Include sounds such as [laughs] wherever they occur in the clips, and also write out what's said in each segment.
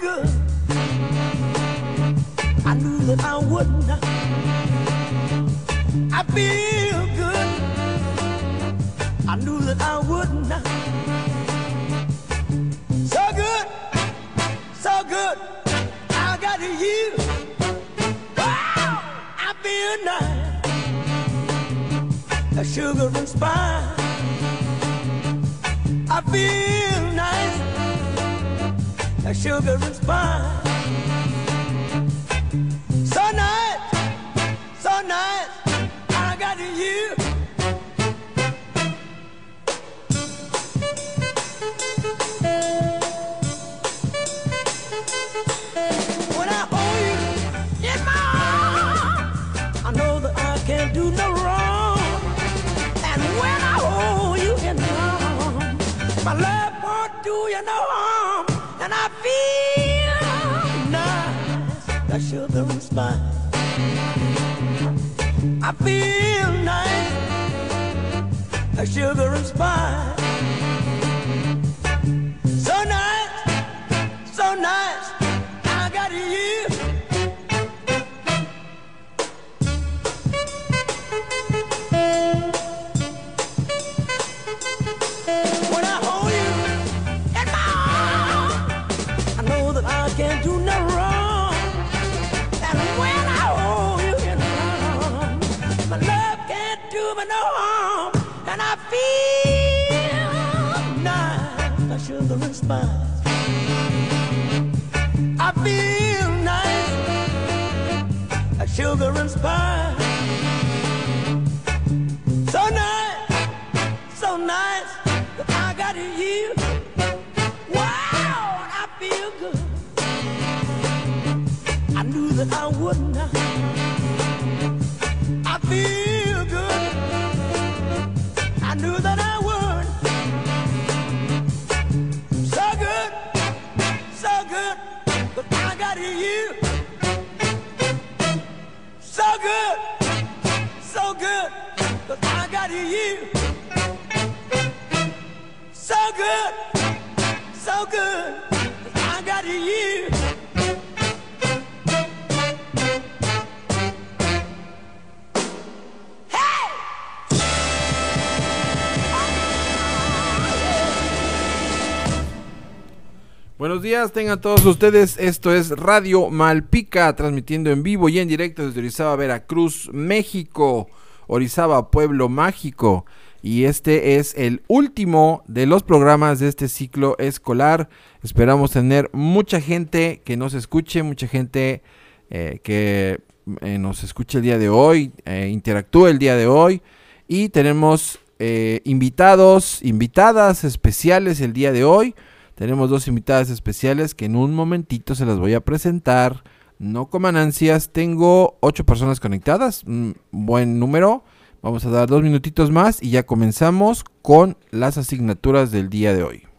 good. I knew that I wouldn't. I feel good. I knew that I wouldn't. So good, so good. I got you. Wow, I feel nice. A sugar and spice. I feel sugar and spice. Nice, like sugar and spice. I feel nice, like sugar and spice. I feel nice, sugar and spice. Días, tengan todos ustedes. Esto es Radio Malpica, transmitiendo en vivo y en directo desde Orizaba, Veracruz, México. Orizaba, pueblo mágico. Y este es el último de los programas de este ciclo escolar. Esperamos tener mucha gente que nos escuche, mucha gente eh, que eh, nos escuche el día de hoy, eh, interactúe el día de hoy. Y tenemos eh, invitados, invitadas especiales el día de hoy. Tenemos dos invitadas especiales que en un momentito se las voy a presentar. No coman ansias, tengo ocho personas conectadas, un buen número. Vamos a dar dos minutitos más y ya comenzamos con las asignaturas del día de hoy.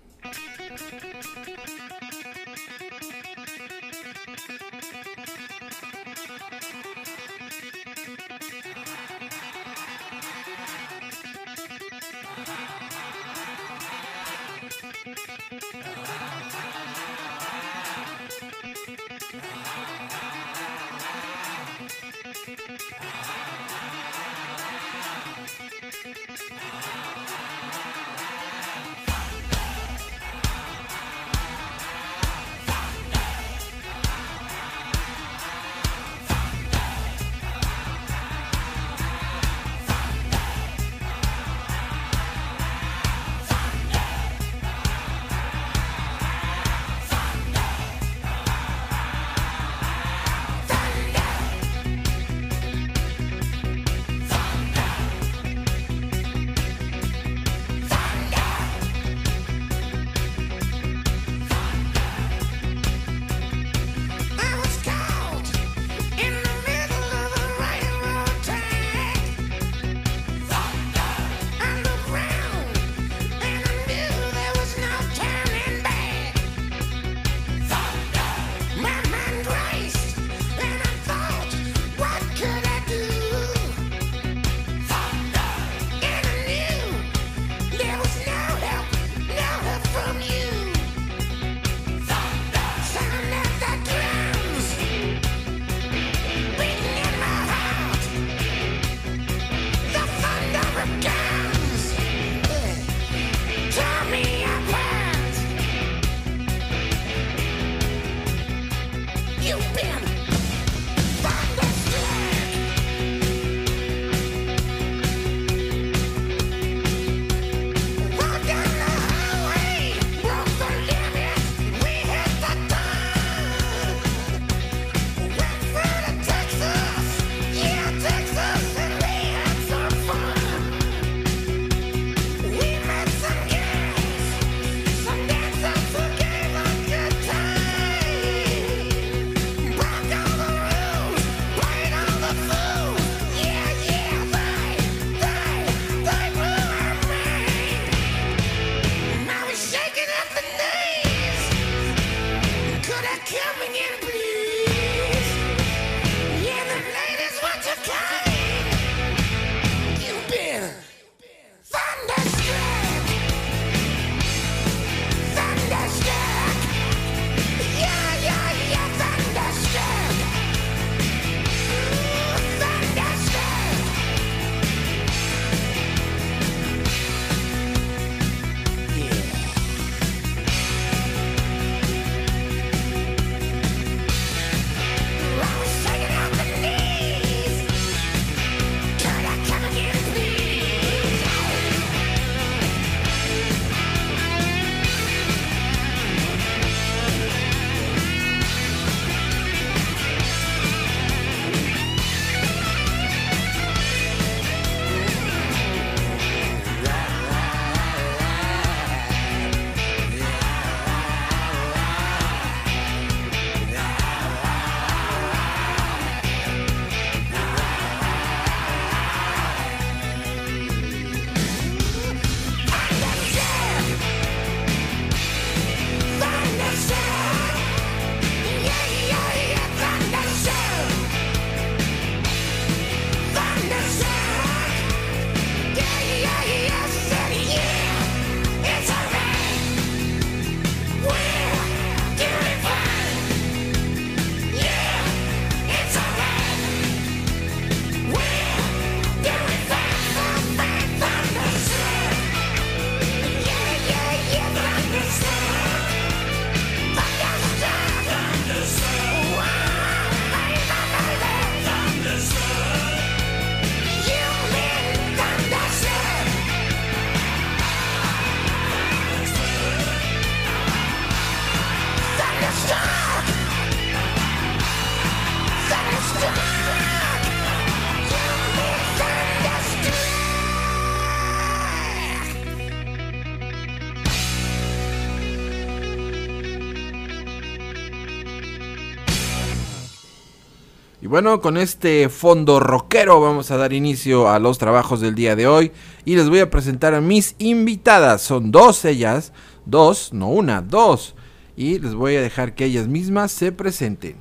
Con este fondo rockero vamos a dar inicio a los trabajos del día de hoy y les voy a presentar a mis invitadas. Son dos ellas, dos, no una, dos. Y les voy a dejar que ellas mismas se presenten.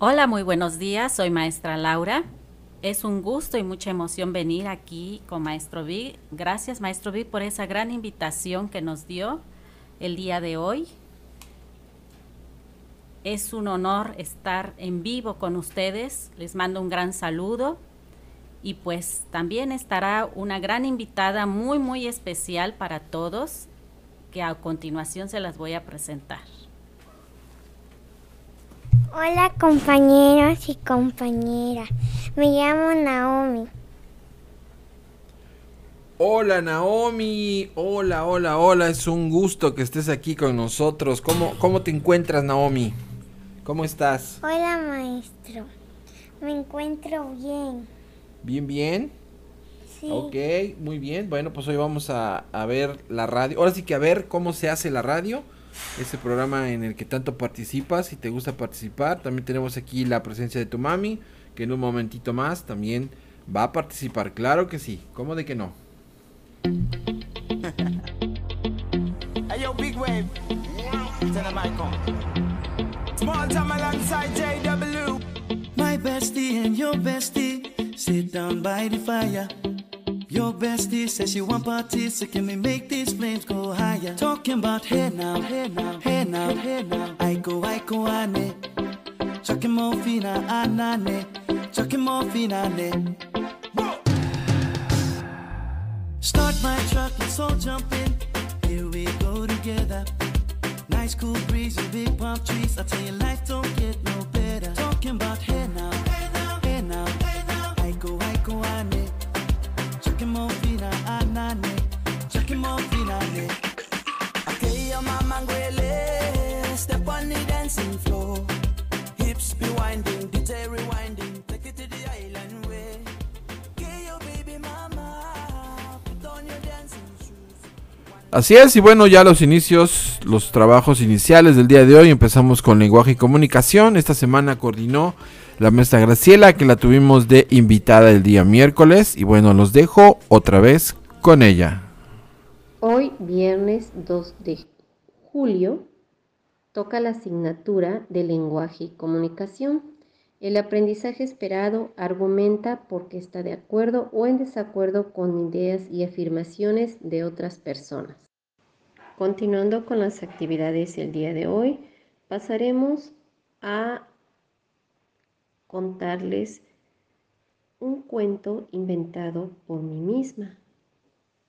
Hola, muy buenos días. Soy maestra Laura. Es un gusto y mucha emoción venir aquí con Maestro Vic. Gracias, Maestro Vic, por esa gran invitación que nos dio el día de hoy. Es un honor estar en vivo con ustedes. Les mando un gran saludo. Y pues también estará una gran invitada muy, muy especial para todos, que a continuación se las voy a presentar. Hola compañeros y compañeras, me llamo Naomi. Hola Naomi, hola, hola, hola, es un gusto que estés aquí con nosotros. ¿Cómo, cómo te encuentras Naomi? ¿Cómo estás? Hola maestro, me encuentro bien. ¿Bien, bien? Sí. Ok, muy bien. Bueno, pues hoy vamos a, a ver la radio. Ahora sí que a ver cómo se hace la radio. Ese programa en el que tanto participas, si te gusta participar. También tenemos aquí la presencia de tu mami, que en un momentito más también va a participar. Claro que sí, ¿cómo de que no? [laughs] Hey yo, big wave. Small time alongside JW. My bestie and your bestie sit down by the fire. Your bestie says she want parties, so can we make these flames go higher? Talking about hey now, hey now, hey now, hey now. I go, I go, ane. Chucking more fina, ah, anane. Ah, Chucking more fina, ne. Start my truck, let's all jump in. Here we go together. Nice cool breeze and big palm trees. I tell you, life don't get no better. Talking about hey now, Así es, y bueno, ya los inicios, los trabajos iniciales del día de hoy. Empezamos con lenguaje y comunicación. Esta semana coordinó la maestra Graciela, que la tuvimos de invitada el día miércoles. Y bueno, los dejo otra vez con ella. Hoy, viernes 2 de julio, toca la asignatura de lenguaje y comunicación. El aprendizaje esperado argumenta porque está de acuerdo o en desacuerdo con ideas y afirmaciones de otras personas. Continuando con las actividades del día de hoy, pasaremos a contarles un cuento inventado por mí misma.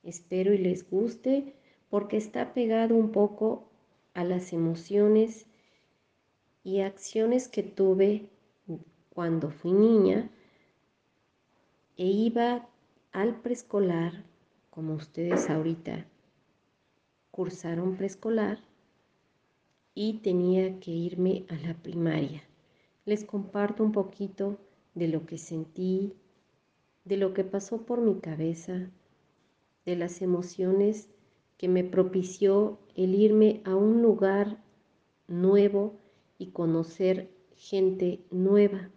Espero y les guste porque está pegado un poco a las emociones y acciones que tuve cuando fui niña e iba al preescolar, como ustedes ahorita cursaron preescolar, y tenía que irme a la primaria. Les comparto un poquito de lo que sentí, de lo que pasó por mi cabeza, de las emociones que me propició el irme a un lugar nuevo y conocer gente nueva.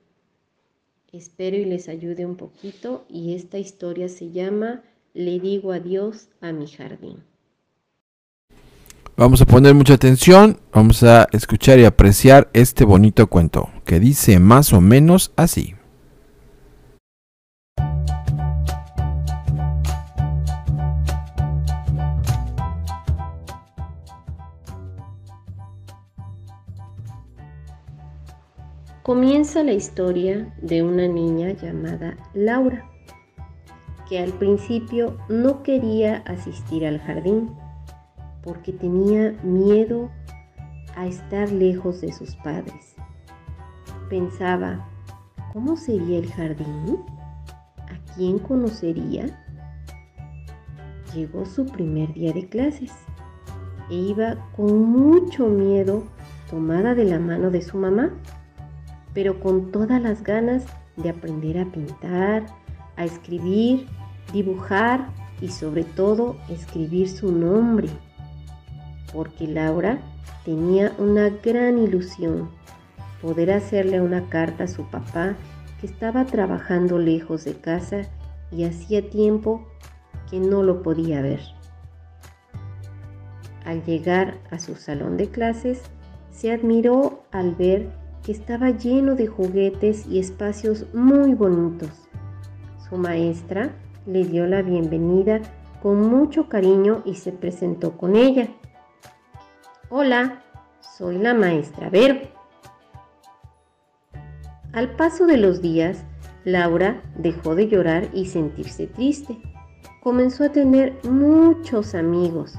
Espero y les ayude un poquito y esta historia se llama Le digo adiós a mi jardín. Vamos a poner mucha atención, vamos a escuchar y apreciar este bonito cuento que dice más o menos así. Comienza la historia de una niña llamada Laura, que al principio no quería asistir al jardín porque tenía miedo a estar lejos de sus padres. Pensaba, ¿cómo sería el jardín? ¿A quién conocería? Llegó su primer día de clases e iba con mucho miedo tomada de la mano de su mamá, pero con todas las ganas de aprender a pintar, a escribir, dibujar y sobre todo escribir su nombre porque Laura tenía una gran ilusión, poder hacerle una carta a su papá que estaba trabajando lejos de casa y hacía tiempo que no lo podía ver. Al llegar a su salón de clases, se admiró al ver que estaba lleno de juguetes y espacios muy bonitos. Su maestra le dio la bienvenida con mucho cariño y se presentó con ella. Hola, soy la maestra Vero. Al paso de los días, Laura dejó de llorar y sentirse triste. Comenzó a tener muchos amigos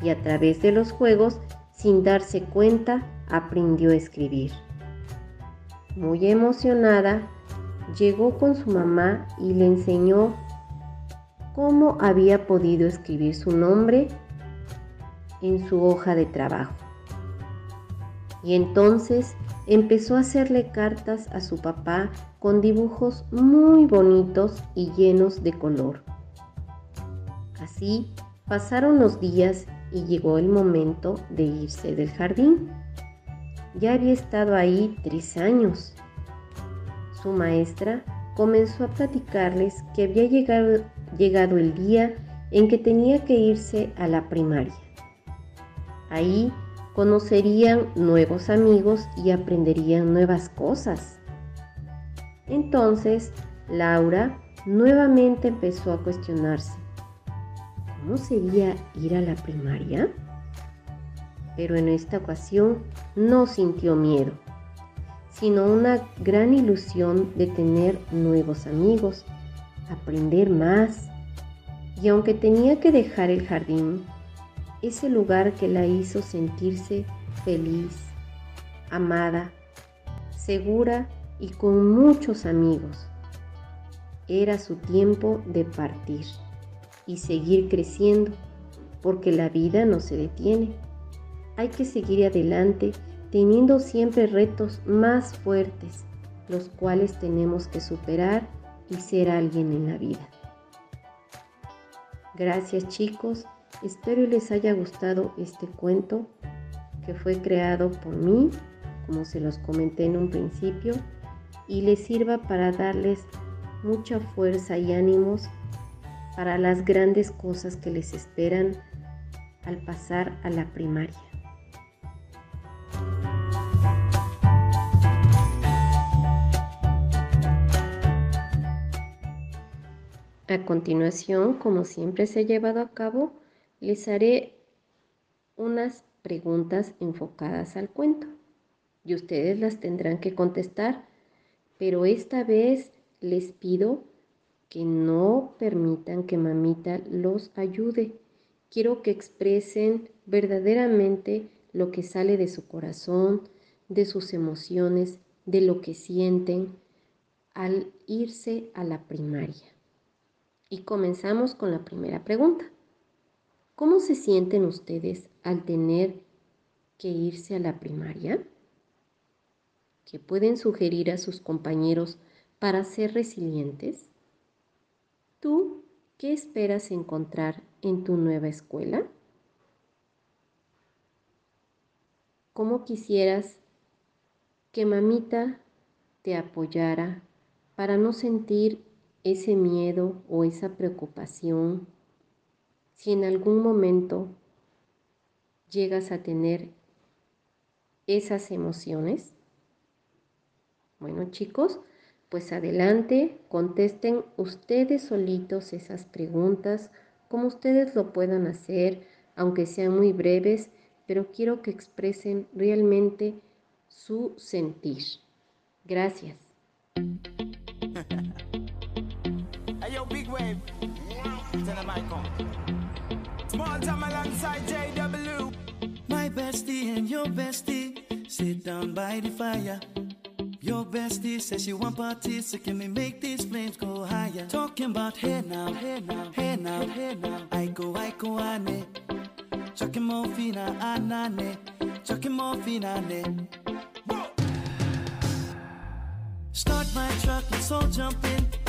y a través de los juegos, sin darse cuenta, aprendió a escribir. Muy emocionada, llegó con su mamá y le enseñó cómo había podido escribir su nombre en su hoja de trabajo. Y entonces empezó a hacerle cartas a su papá con dibujos muy bonitos y llenos de color. Así pasaron los días y llegó el momento de irse del jardín. Ya había estado ahí tres años. Su maestra comenzó a platicarles que había llegado, llegado el día en que tenía que irse a la primaria. Ahí conocerían nuevos amigos y aprenderían nuevas cosas. Entonces, Laura nuevamente empezó a cuestionarse, ¿cómo sería ir a la primaria? Pero en esta ocasión no sintió miedo, sino una gran ilusión de tener nuevos amigos, aprender más. Y aunque tenía que dejar el jardín, ese lugar que la hizo sentirse feliz, amada, segura y con muchos amigos. Era su tiempo de partir y seguir creciendo, porque la vida no se detiene. Hay que seguir adelante teniendo siempre retos más fuertes, los cuales tenemos que superar y ser alguien en la vida. Gracias chicos Espero les haya gustado este cuento que fue creado por mí, como se los comenté en un principio, y les sirva para darles mucha fuerza y ánimos para las grandes cosas que les esperan al pasar a la primaria. A continuación, como siempre se ha llevado a cabo, les haré unas preguntas enfocadas al cuento y ustedes las tendrán que contestar, pero esta vez les pido que no permitan que mamita los ayude. Quiero que expresen verdaderamente lo que sale de su corazón, de sus emociones, de lo que sienten al irse a la primaria. Y comenzamos con la primera pregunta. ¿Cómo se sienten ustedes al tener que irse a la primaria? ¿Qué pueden sugerir a sus compañeros para ser resilientes? ¿Tú qué esperas encontrar en tu nueva escuela? ¿Cómo quisieras que mamita te apoyara para no sentir ese miedo o esa preocupación si en algún momento llegas a tener esas emociones? Bueno chicos, pues adelante, contesten ustedes solitos esas preguntas, como ustedes lo puedan hacer, aunque sean muy breves, pero quiero que expresen realmente su sentir. Gracias. [laughs] Small time alongside JW. My bestie and your bestie sit down by the fire. Your bestie says she want parties, so can we make these flames go higher? Talking about hey now, hey now, hey now, hey now. I go, I go, ane. Chucking more fina, ah, anane. Ah, Chucking more fina, ne. Start my truck, let's all jump in.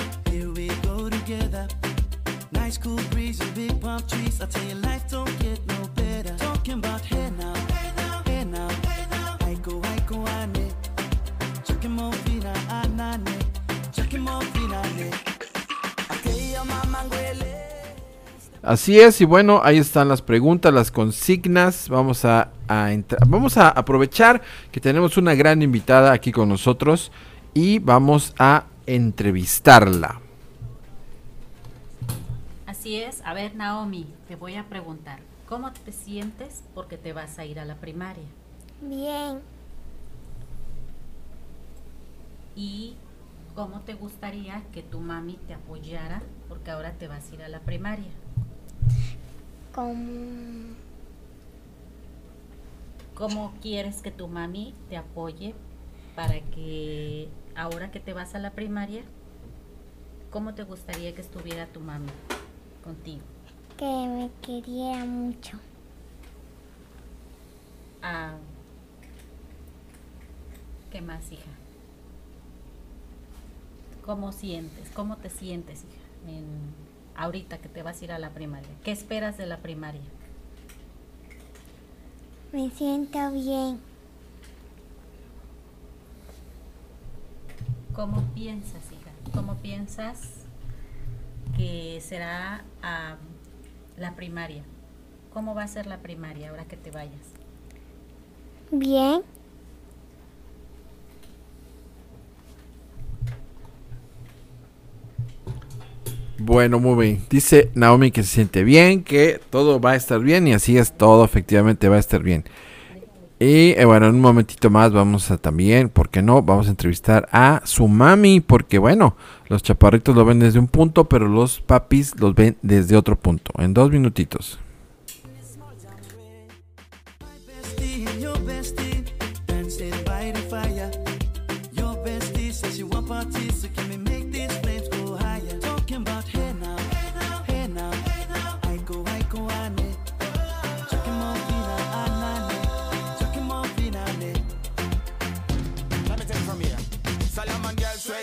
Así es, y bueno, ahí están las preguntas, las consignas. Vamos a, a vamos a aprovechar que tenemos una gran invitada aquí con nosotros y vamos a entrevistarla. Así es. A ver, Naomi, te voy a preguntar, ¿cómo te sientes porque te vas a ir a la primaria? Bien. ¿Y cómo te gustaría que tu mami te apoyara porque ahora te vas a ir a la primaria? Como ¿Cómo quieres que tu mami te apoye para que ahora que te vas a la primaria, cómo te gustaría que estuviera tu mami contigo? que me quería mucho. Ah, ¿Qué más, hija? ¿Cómo sientes? ¿Cómo te sientes, hija? En, ahorita que te vas a ir a la primaria. ¿Qué esperas de la primaria? Me siento bien. ¿Cómo piensas, hija? ¿Cómo piensas que será ah, la primaria? ¿Cómo va a ser la primaria ahora que te vayas? Bien. Bueno, muy bien. Dice Naomi que se siente bien, que todo va a estar bien y así es, todo efectivamente va a estar bien. Y eh, bueno, en un momentito más vamos a también, ¿por qué no? Vamos a entrevistar a su mami, porque bueno, los chaparritos lo ven desde un punto, pero los papis los ven desde otro punto. En dos minutitos.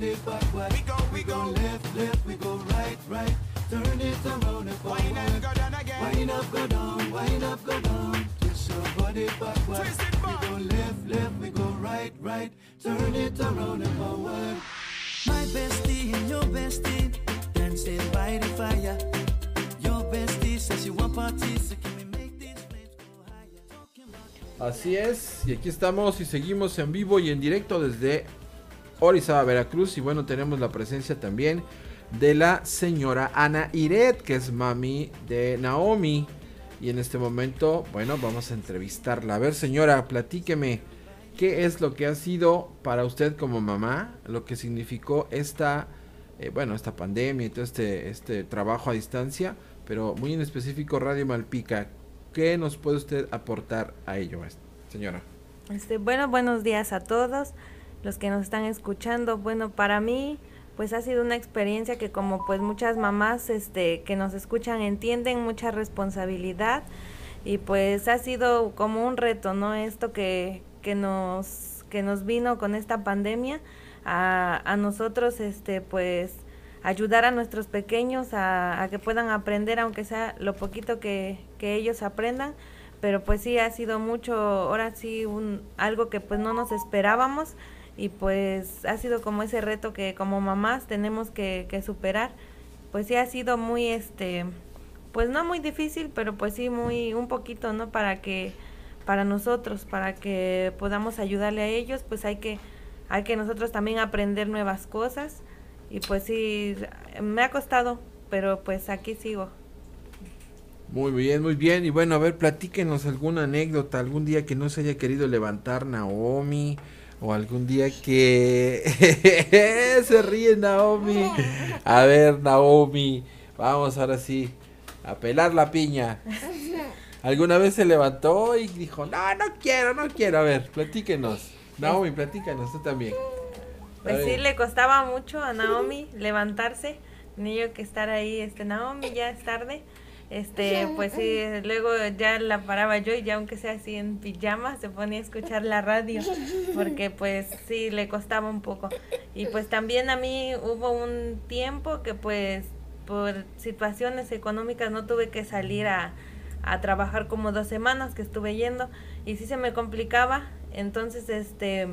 We go, we go left, left, we go right, right. Turn it around and forward. Wind and go down again Wind up, go down, wind up, go down. Twist your body backward. Twist it back. We go left, left, we go right, right. Turn it around and forward. My bestie and your bestie dancing by the fire. Your bestie says she want parties, so can we make these flames go higher? Talking about Así es, y aquí estamos y seguimos en vivo y en directo desde Orizaba, Veracruz. Y bueno, tenemos la presencia también de la señora Ana Iret, que es mami de Naomi. Y en este momento, bueno, vamos a entrevistarla. A ver, señora, platíqueme, ¿qué es lo que ha sido para usted como mamá? Lo que significó esta, eh, bueno, esta pandemia y todo este, este trabajo a distancia, pero muy en específico Radio Malpica. ¿Qué nos puede usted aportar a ello, señora? Este, bueno, buenos días a todos los que nos están escuchando. Bueno, para mí, pues ha sido una experiencia que como pues muchas mamás este, que nos escuchan entienden mucha responsabilidad y pues ha sido como un reto, ¿no? Esto que, que nos que nos vino con esta pandemia a, a nosotros, este, pues ayudar a nuestros pequeños a, a que puedan aprender, aunque sea lo poquito que, que ellos aprendan, pero pues sí ha sido mucho, ahora sí un algo que pues no nos esperábamos y pues ha sido como ese reto que como mamás tenemos que, superar. Pues sí ha sido muy este pues no muy difícil, pero pues sí muy un poquito, ¿no? Para que para nosotros, para que podamos ayudarle a ellos, pues hay que hay que nosotros también aprender nuevas cosas y pues sí me ha costado, pero pues aquí sigo. Muy bien, muy bien. Y bueno, a ver, platíquenos alguna anécdota, algún día que no se haya querido levantar Naomi, o algún día que [laughs] se ríe Naomi. A ver, Naomi, vamos ahora sí A pelar la piña. ¿Alguna vez se levantó y dijo, no, no quiero, no quiero? A ver, platíquenos. Naomi, platícanos, tú también. Pues sí, le costaba mucho a Naomi levantarse. Yo que estar ahí, este, Naomi, ya es tarde. Este, pues sí, luego ya la paraba yo y ya aunque sea así en pijama, se ponía a escuchar la radio, porque pues sí, le costaba un poco. Y pues también a mí hubo un tiempo que pues por situaciones económicas no tuve que salir a, a trabajar como dos semanas que estuve yendo y sí se me complicaba, entonces este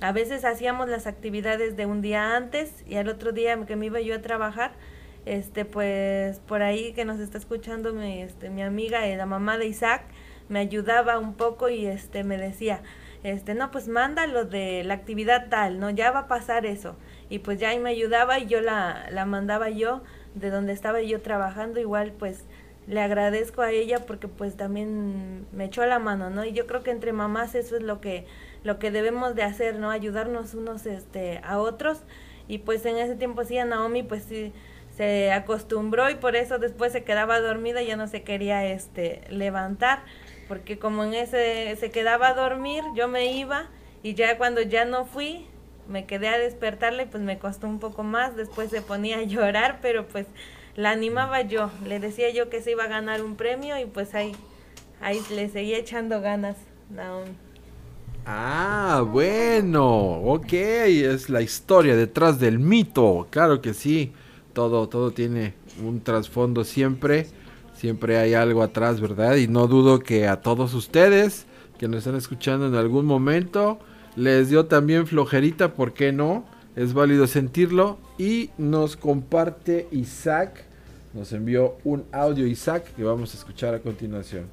a veces hacíamos las actividades de un día antes y al otro día que me iba yo a trabajar, este pues por ahí que nos está escuchando mi, este, mi amiga, eh, la mamá de Isaac, me ayudaba un poco y este me decía, este no pues mándalo de la actividad tal, no ya va a pasar eso y pues ya ahí me ayudaba y yo la, la mandaba yo de donde estaba yo trabajando igual pues le agradezco a ella porque pues también me echó la mano, ¿no? Y yo creo que entre mamás eso es lo que lo que debemos de hacer, ¿no? Ayudarnos unos este a otros y pues en ese tiempo sí a Naomi pues sí se acostumbró y por eso después se quedaba dormida y ya no se quería este levantar porque como en ese se quedaba a dormir, yo me iba y ya cuando ya no fui me quedé a despertarle, pues me costó un poco más, después se ponía a llorar, pero pues la animaba yo, le decía yo que se iba a ganar un premio y pues ahí, ahí le seguía echando ganas. Ah, bueno, ok, es la historia detrás del mito, claro que sí, todo, todo tiene un trasfondo siempre, siempre hay algo atrás, ¿verdad? Y no dudo que a todos ustedes que nos están escuchando en algún momento les dio también flojerita, ¿por qué no? Es válido sentirlo y nos comparte Isaac, nos envió un audio Isaac que vamos a escuchar a continuación.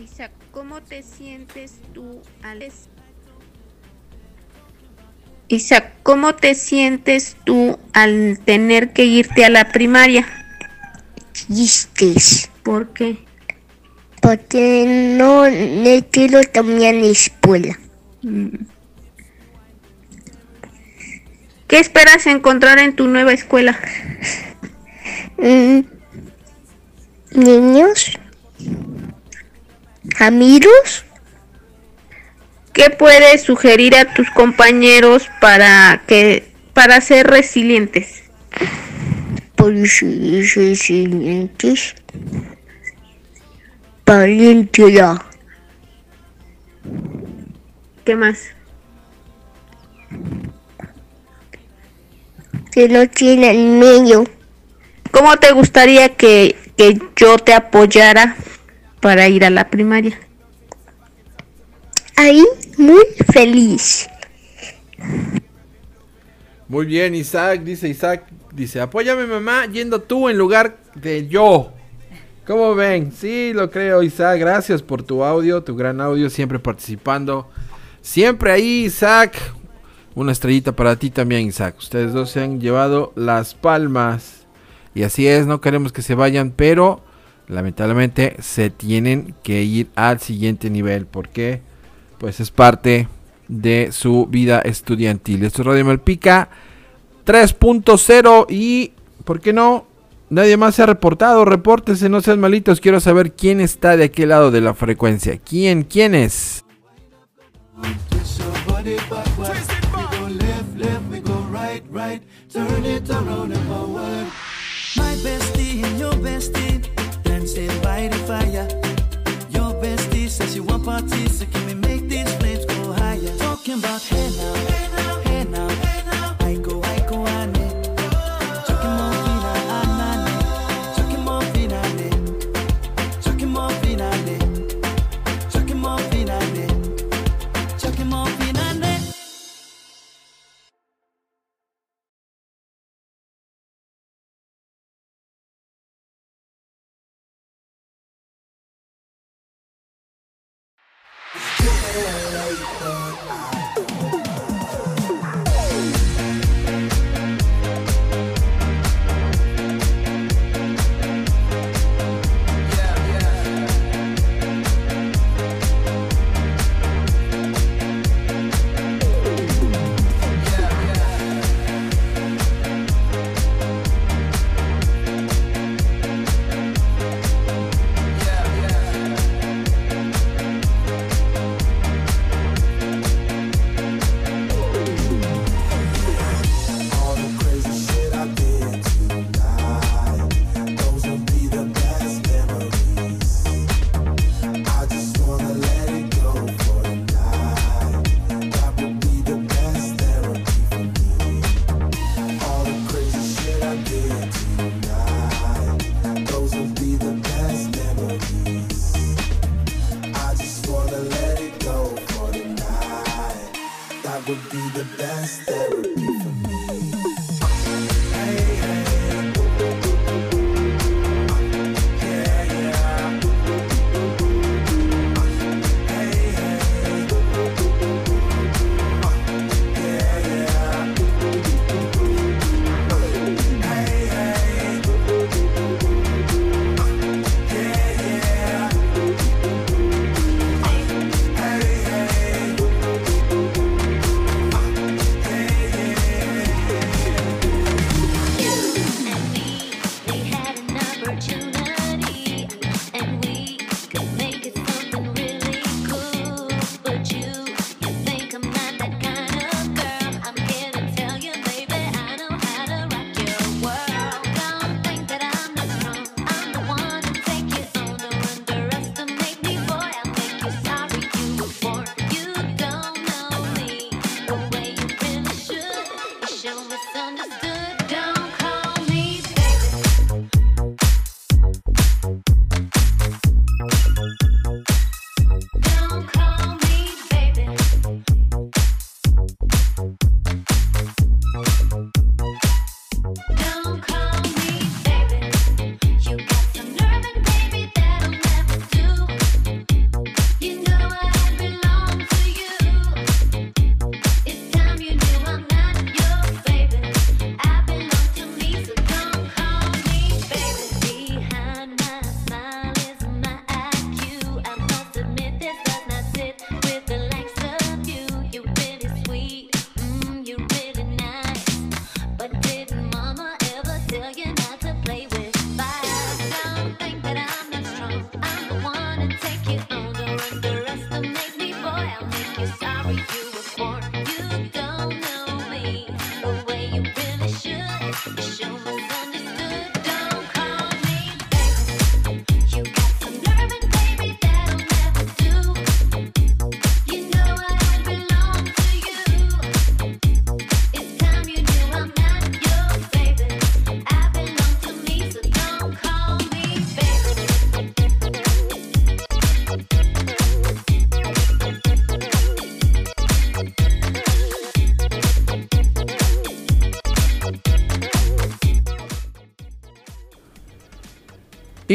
Isaac, ¿cómo te sientes tú al Isaac, ¿cómo te sientes tú al tener que irte a la primaria? Tristes. ¿Por qué? Porque no le quiero también a la escuela. Mm. ¿Qué esperas encontrar en tu nueva escuela? Mm, Niños. Amigos. ¿Qué puedes sugerir a tus compañeros para que para ser resilientes? Por ser resilientes. Valentía. ¿Qué más? Que no tiene el medio. ¿Cómo te gustaría que, que yo te apoyara para ir a la primaria? Ahí muy feliz. Muy bien, Isaac, dice Isaac, dice, apóyame mamá yendo tú en lugar de yo. ¿Cómo ven? Sí, lo creo, Isaac. Gracias por tu audio, tu gran audio, siempre participando. Siempre ahí, Isaac. Una estrellita para ti también, Isaac. Ustedes dos se han llevado las palmas. Y así es, no queremos que se vayan, pero lamentablemente se tienen que ir al siguiente nivel. porque Pues es parte de su vida estudiantil. Esto es Radio Malpica 3.0 y, ¿por qué no? Nadie más se ha reportado. Repórtese, no sean malitos. Quiero saber quién está de aquel lado de la frecuencia. ¿Quién? ¿Quién es? Talking about hey now, hey now,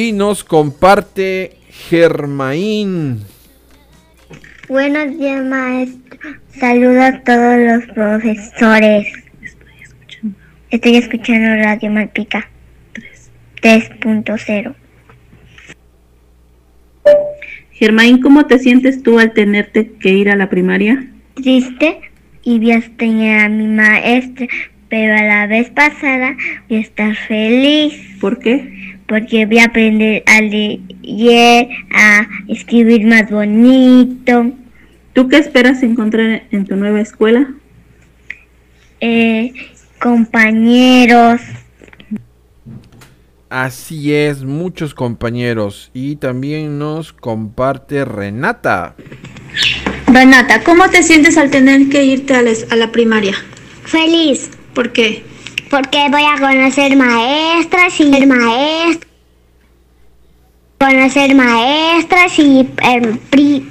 Y nos comparte Germaín. Buenos días, maestro. Saludo a todos los profesores. Estoy escuchando Radio Malpica 3.0. Germain, ¿cómo te sientes tú al tenerte que ir a la primaria? Triste y voy a extrañar a mi maestra, pero a la vez pasada voy a estar feliz. ¿Por qué? Porque voy a aprender a leer, a escribir más bonito. ¿Tú qué esperas encontrar en tu nueva escuela? Eh, compañeros. Así es, muchos compañeros. Y también nos comparte Renata. Renata, ¿cómo te sientes al tener que irte a la, a la primaria? Feliz. ¿Por qué? Porque voy a conocer maestras y maestros. Conocer maestras y eh, pri-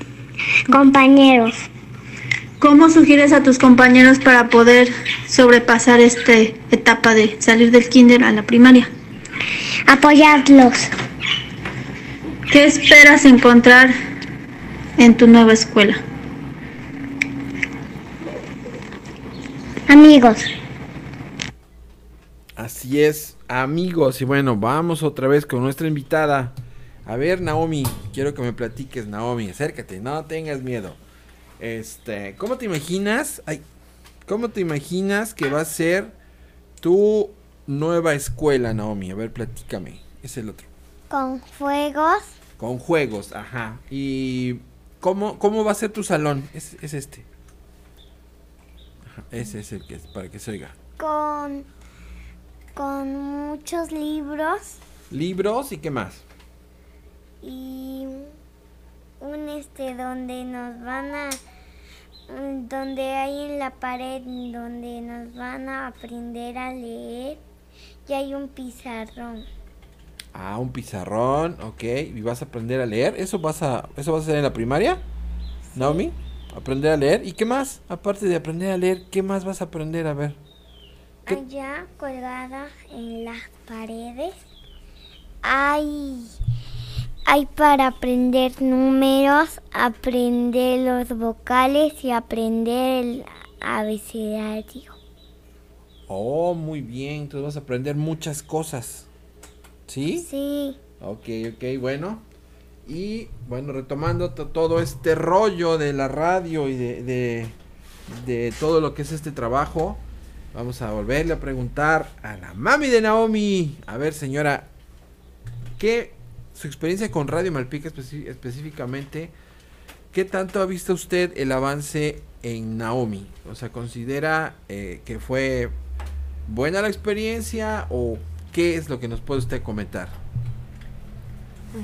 compañeros. ¿Cómo sugieres a tus compañeros para poder sobrepasar esta etapa de salir del kinder a la primaria? Apoyarlos. ¿Qué esperas encontrar en tu nueva escuela? Amigos. Así es, amigos. Y bueno, vamos otra vez con nuestra invitada. A ver, Naomi, quiero que me platiques, Naomi. Acércate, no tengas miedo. Este, ¿cómo te imaginas? Ay, ¿cómo te imaginas que va a ser tu nueva escuela, Naomi? A ver, platícame. Es el otro. Con fuegos. Con juegos, ajá. ¿Y cómo, cómo va a ser tu salón? Es, es este. Ajá, ese es el que es, para que se oiga. Con, con muchos libros. Libros y qué más. y un este donde nos van a mm, donde hay en la pared donde nos van a aprender a leer y hay un pizarrón Ah, un pizarrón, ok. ¿Y vas a aprender a leer? ¿Eso vas a, eso vas a hacer en la primaria? Naomi. Aprender a leer. ¿Y qué más? Aparte de aprender a leer, ¿qué más vas a aprender a ver? ¿Qué? Allá colgada en las paredes hay, hay para aprender números, aprender los vocales y aprender el abecedario. Oh, muy bien. Entonces vas a aprender muchas cosas. ¿Sí? Sí. Ok, ok, bueno. Y bueno, retomando to- todo este rollo de la radio y de, de, de todo lo que es este trabajo, vamos a volverle a preguntar a la mami de Naomi. A ver, señora, ¿qué su experiencia con Radio Malpica específicamente? ¿Qué tanto ha visto usted el avance en Naomi? O sea, ¿considera eh, que fue buena la experiencia o qué es lo que nos puede usted comentar?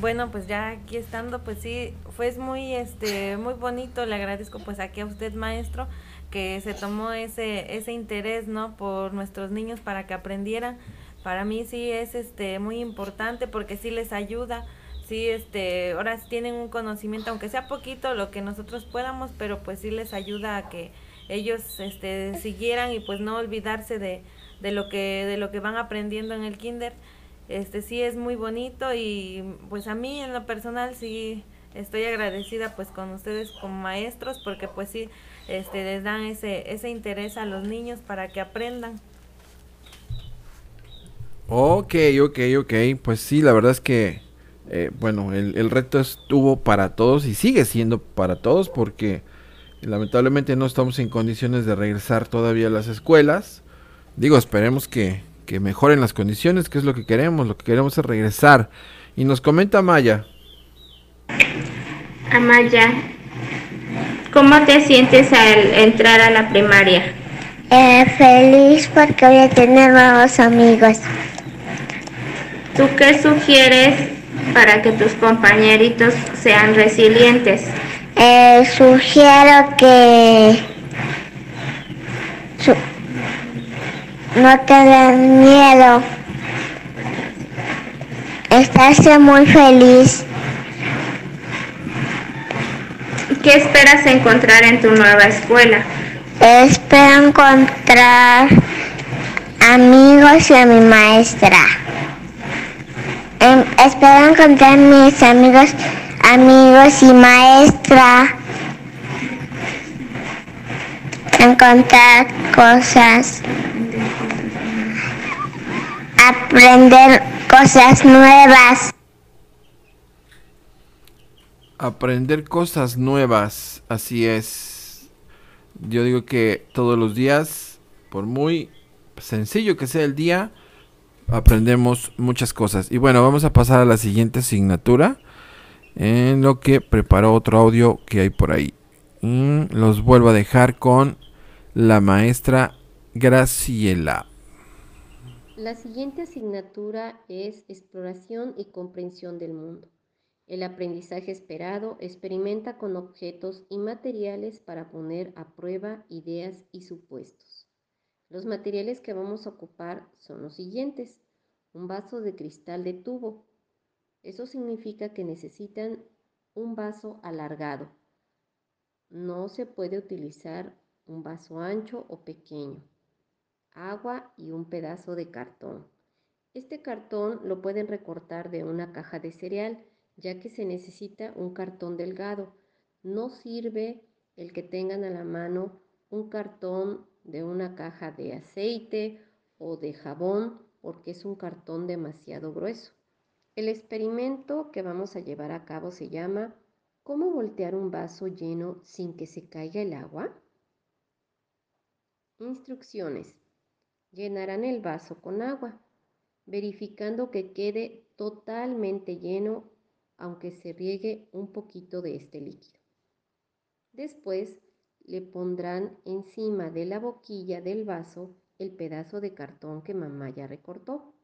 Bueno, pues ya aquí estando, pues sí, fue muy, este, muy bonito. Le agradezco pues aquí a usted, maestro, que se tomó ese, ese interés, ¿no? Por nuestros niños para que aprendieran. Para mí sí es, este, muy importante porque sí les ayuda. Sí, este, ahora tienen un conocimiento, aunque sea poquito, lo que nosotros podamos, pero pues sí les ayuda a que ellos, este, siguieran y pues no olvidarse de, de lo que, de lo que van aprendiendo en el kinder este sí es muy bonito y pues a mí en lo personal sí estoy agradecida pues con ustedes como maestros porque pues sí este les dan ese ese interés a los niños para que aprendan Ok, ok, ok. Pues sí, la verdad es que, eh, bueno, el, el reto estuvo para todos y sigue siendo para todos porque lamentablemente no estamos en condiciones de regresar todavía a las escuelas. Digo, esperemos que, que mejoren las condiciones, que es lo que queremos. Lo que queremos es regresar. Y nos comenta Maya. Amaya, ¿cómo te sientes al entrar a la primaria? Eh, feliz porque voy a tener nuevos amigos. ¿Tú qué sugieres para que tus compañeritos sean resilientes? Eh, sugiero que su- no tengan miedo. Estarse muy feliz. ¿Qué esperas encontrar en tu nueva escuela? Espero encontrar amigos y a mi maestra. Em, espero encontrar mis amigos, amigos y maestra. Encontrar cosas. Aprender cosas nuevas. Aprender cosas nuevas, así es. Yo digo que todos los días, por muy sencillo que sea el día, aprendemos muchas cosas. Y bueno, vamos a pasar a la siguiente asignatura, en lo que preparó otro audio que hay por ahí. Y los vuelvo a dejar con la maestra Graciela. La siguiente asignatura es exploración y comprensión del mundo. El aprendizaje esperado experimenta con objetos y materiales para poner a prueba ideas y supuestos. Los materiales que vamos a ocupar son los siguientes. Un vaso de cristal de tubo. Eso significa que necesitan un vaso alargado. No se puede utilizar un vaso ancho o pequeño. Agua y un pedazo de cartón. Este cartón lo pueden recortar de una caja de cereal, ya que se necesita un cartón delgado. No sirve el que tengan a la mano un cartón de una caja de aceite o de jabón, porque es un cartón demasiado grueso. El experimento que vamos a llevar a cabo se llama ¿Cómo voltear un vaso lleno sin que se caiga el agua? Instrucciones. Llenarán el vaso con agua, verificando que quede totalmente lleno aunque se riegue un poquito de este líquido. Después le pondrán encima de la boquilla del vaso el pedazo de cartón que mamá ya recortó,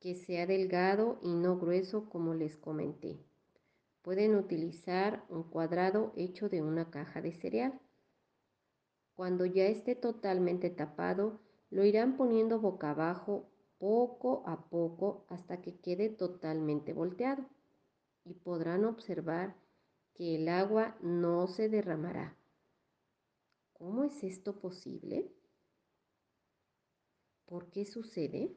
que sea delgado y no grueso como les comenté. Pueden utilizar un cuadrado hecho de una caja de cereal. Cuando ya esté totalmente tapado, lo irán poniendo boca abajo poco a poco hasta que quede totalmente volteado y podrán observar que el agua no se derramará. ¿Cómo es esto posible? ¿Por qué sucede?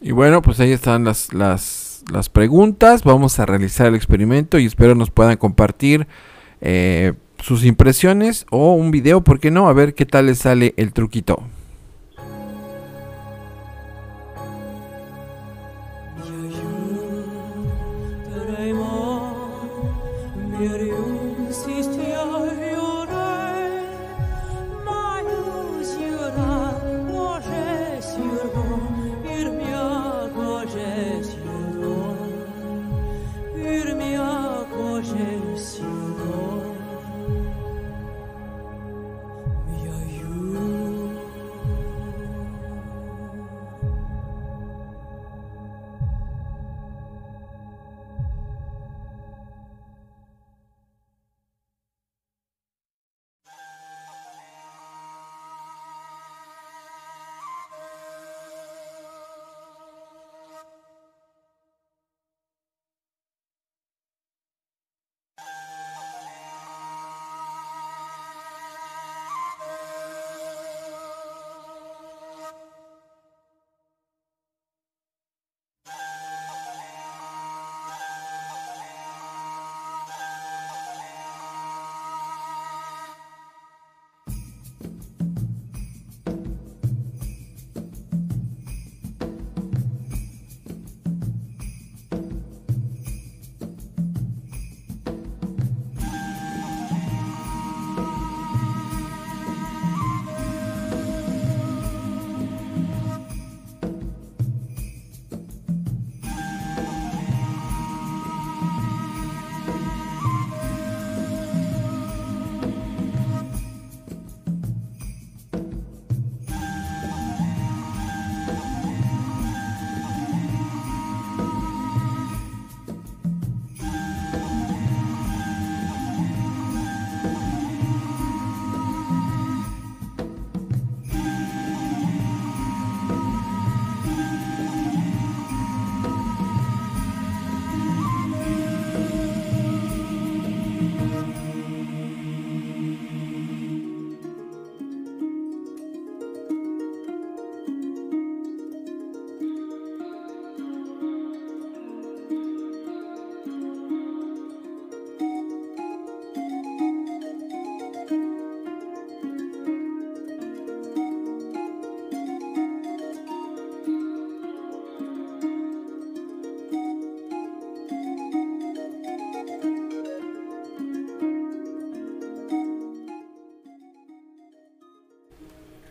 Y bueno, pues ahí están las, las, las preguntas. Vamos a realizar el experimento y espero nos puedan compartir eh, sus impresiones o un video, ¿por qué no? A ver qué tal les sale el truquito.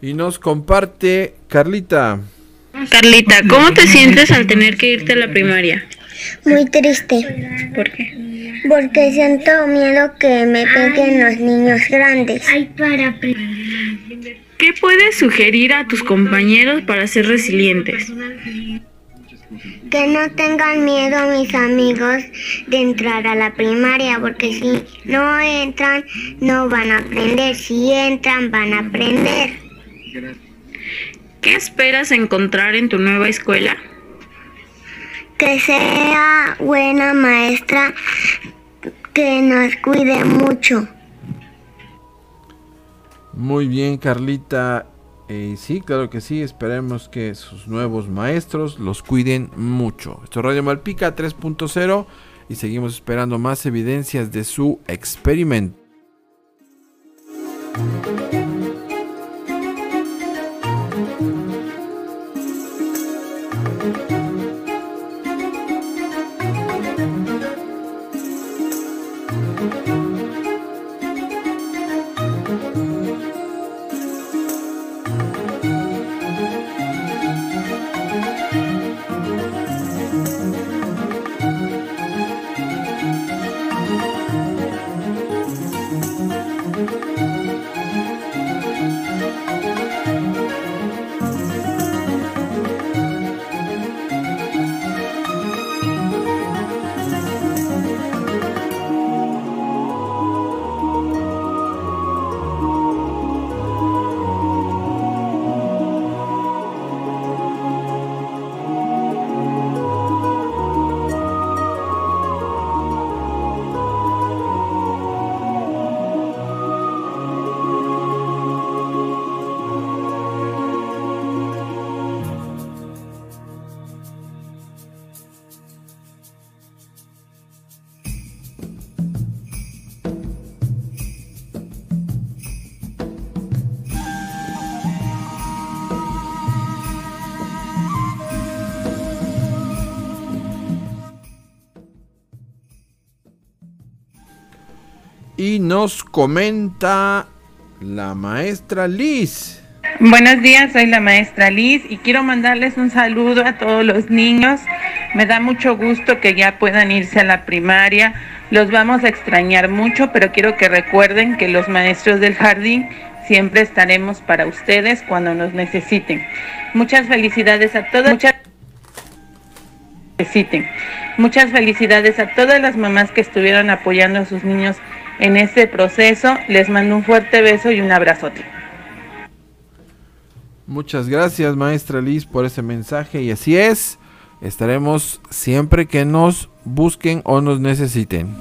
Y nos comparte Carlita. Carlita, ¿cómo te sientes al tener que irte a la primaria? Muy triste. ¿Por qué? Porque siento miedo que me peguen los niños grandes. ¿Qué puedes sugerir a tus compañeros para ser resilientes? Que no tengan miedo mis amigos de entrar a la primaria, porque si no entran, no van a aprender. Si entran, van a aprender. ¿Qué esperas encontrar en tu nueva escuela? Que sea buena maestra, que nos cuide mucho. Muy bien, Carlita. Eh, sí, claro que sí. Esperemos que sus nuevos maestros los cuiden mucho. Esto es Radio Malpica 3.0 y seguimos esperando más evidencias de su experimento. Y nos comenta la maestra Liz. Buenos días, soy la maestra Liz y quiero mandarles un saludo a todos los niños. Me da mucho gusto que ya puedan irse a la primaria. Los vamos a extrañar mucho, pero quiero que recuerden que los maestros del jardín siempre estaremos para ustedes cuando nos necesiten. Muchas felicidades a todas. Necesiten. Muchas felicidades a todas las mamás que estuvieron apoyando a sus niños en este proceso. Les mando un fuerte beso y un abrazote. Muchas gracias, maestra Liz, por ese mensaje. Y así es, estaremos siempre que nos busquen o nos necesiten.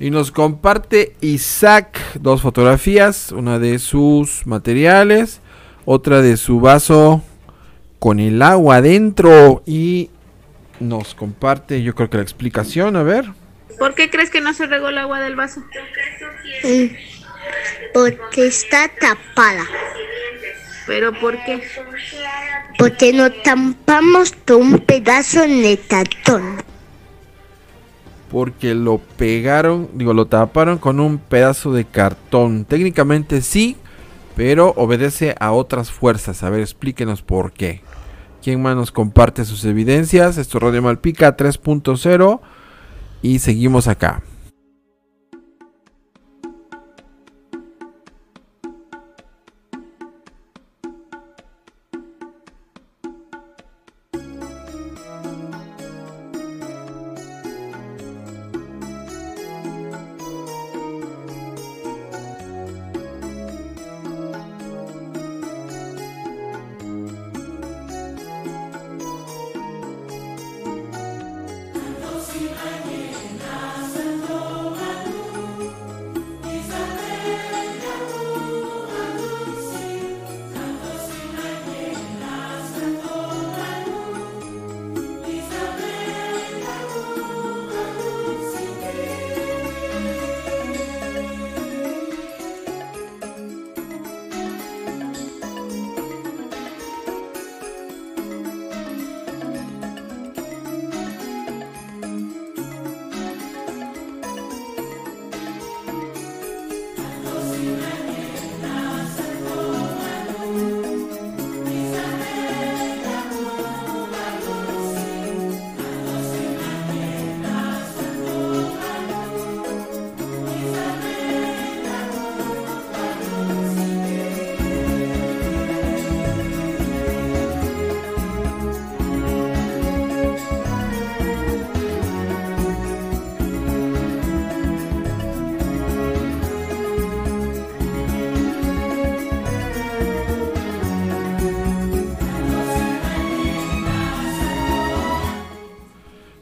Y nos comparte Isaac dos fotografías, una de sus materiales, otra de su vaso con el agua adentro y nos comparte yo creo que la explicación, a ver. ¿Por qué crees que no se regó el agua del vaso? Mm, Porque está tapada. ¿Pero por qué? Porque no tampamos todo un pedazo de cartón. Porque lo pegaron, digo, lo taparon con un pedazo de cartón. Técnicamente sí, pero obedece a otras fuerzas. A ver, explíquenos por qué. ¿Quién más nos comparte sus evidencias? Esto es Radio Malpica 3.0 y seguimos acá.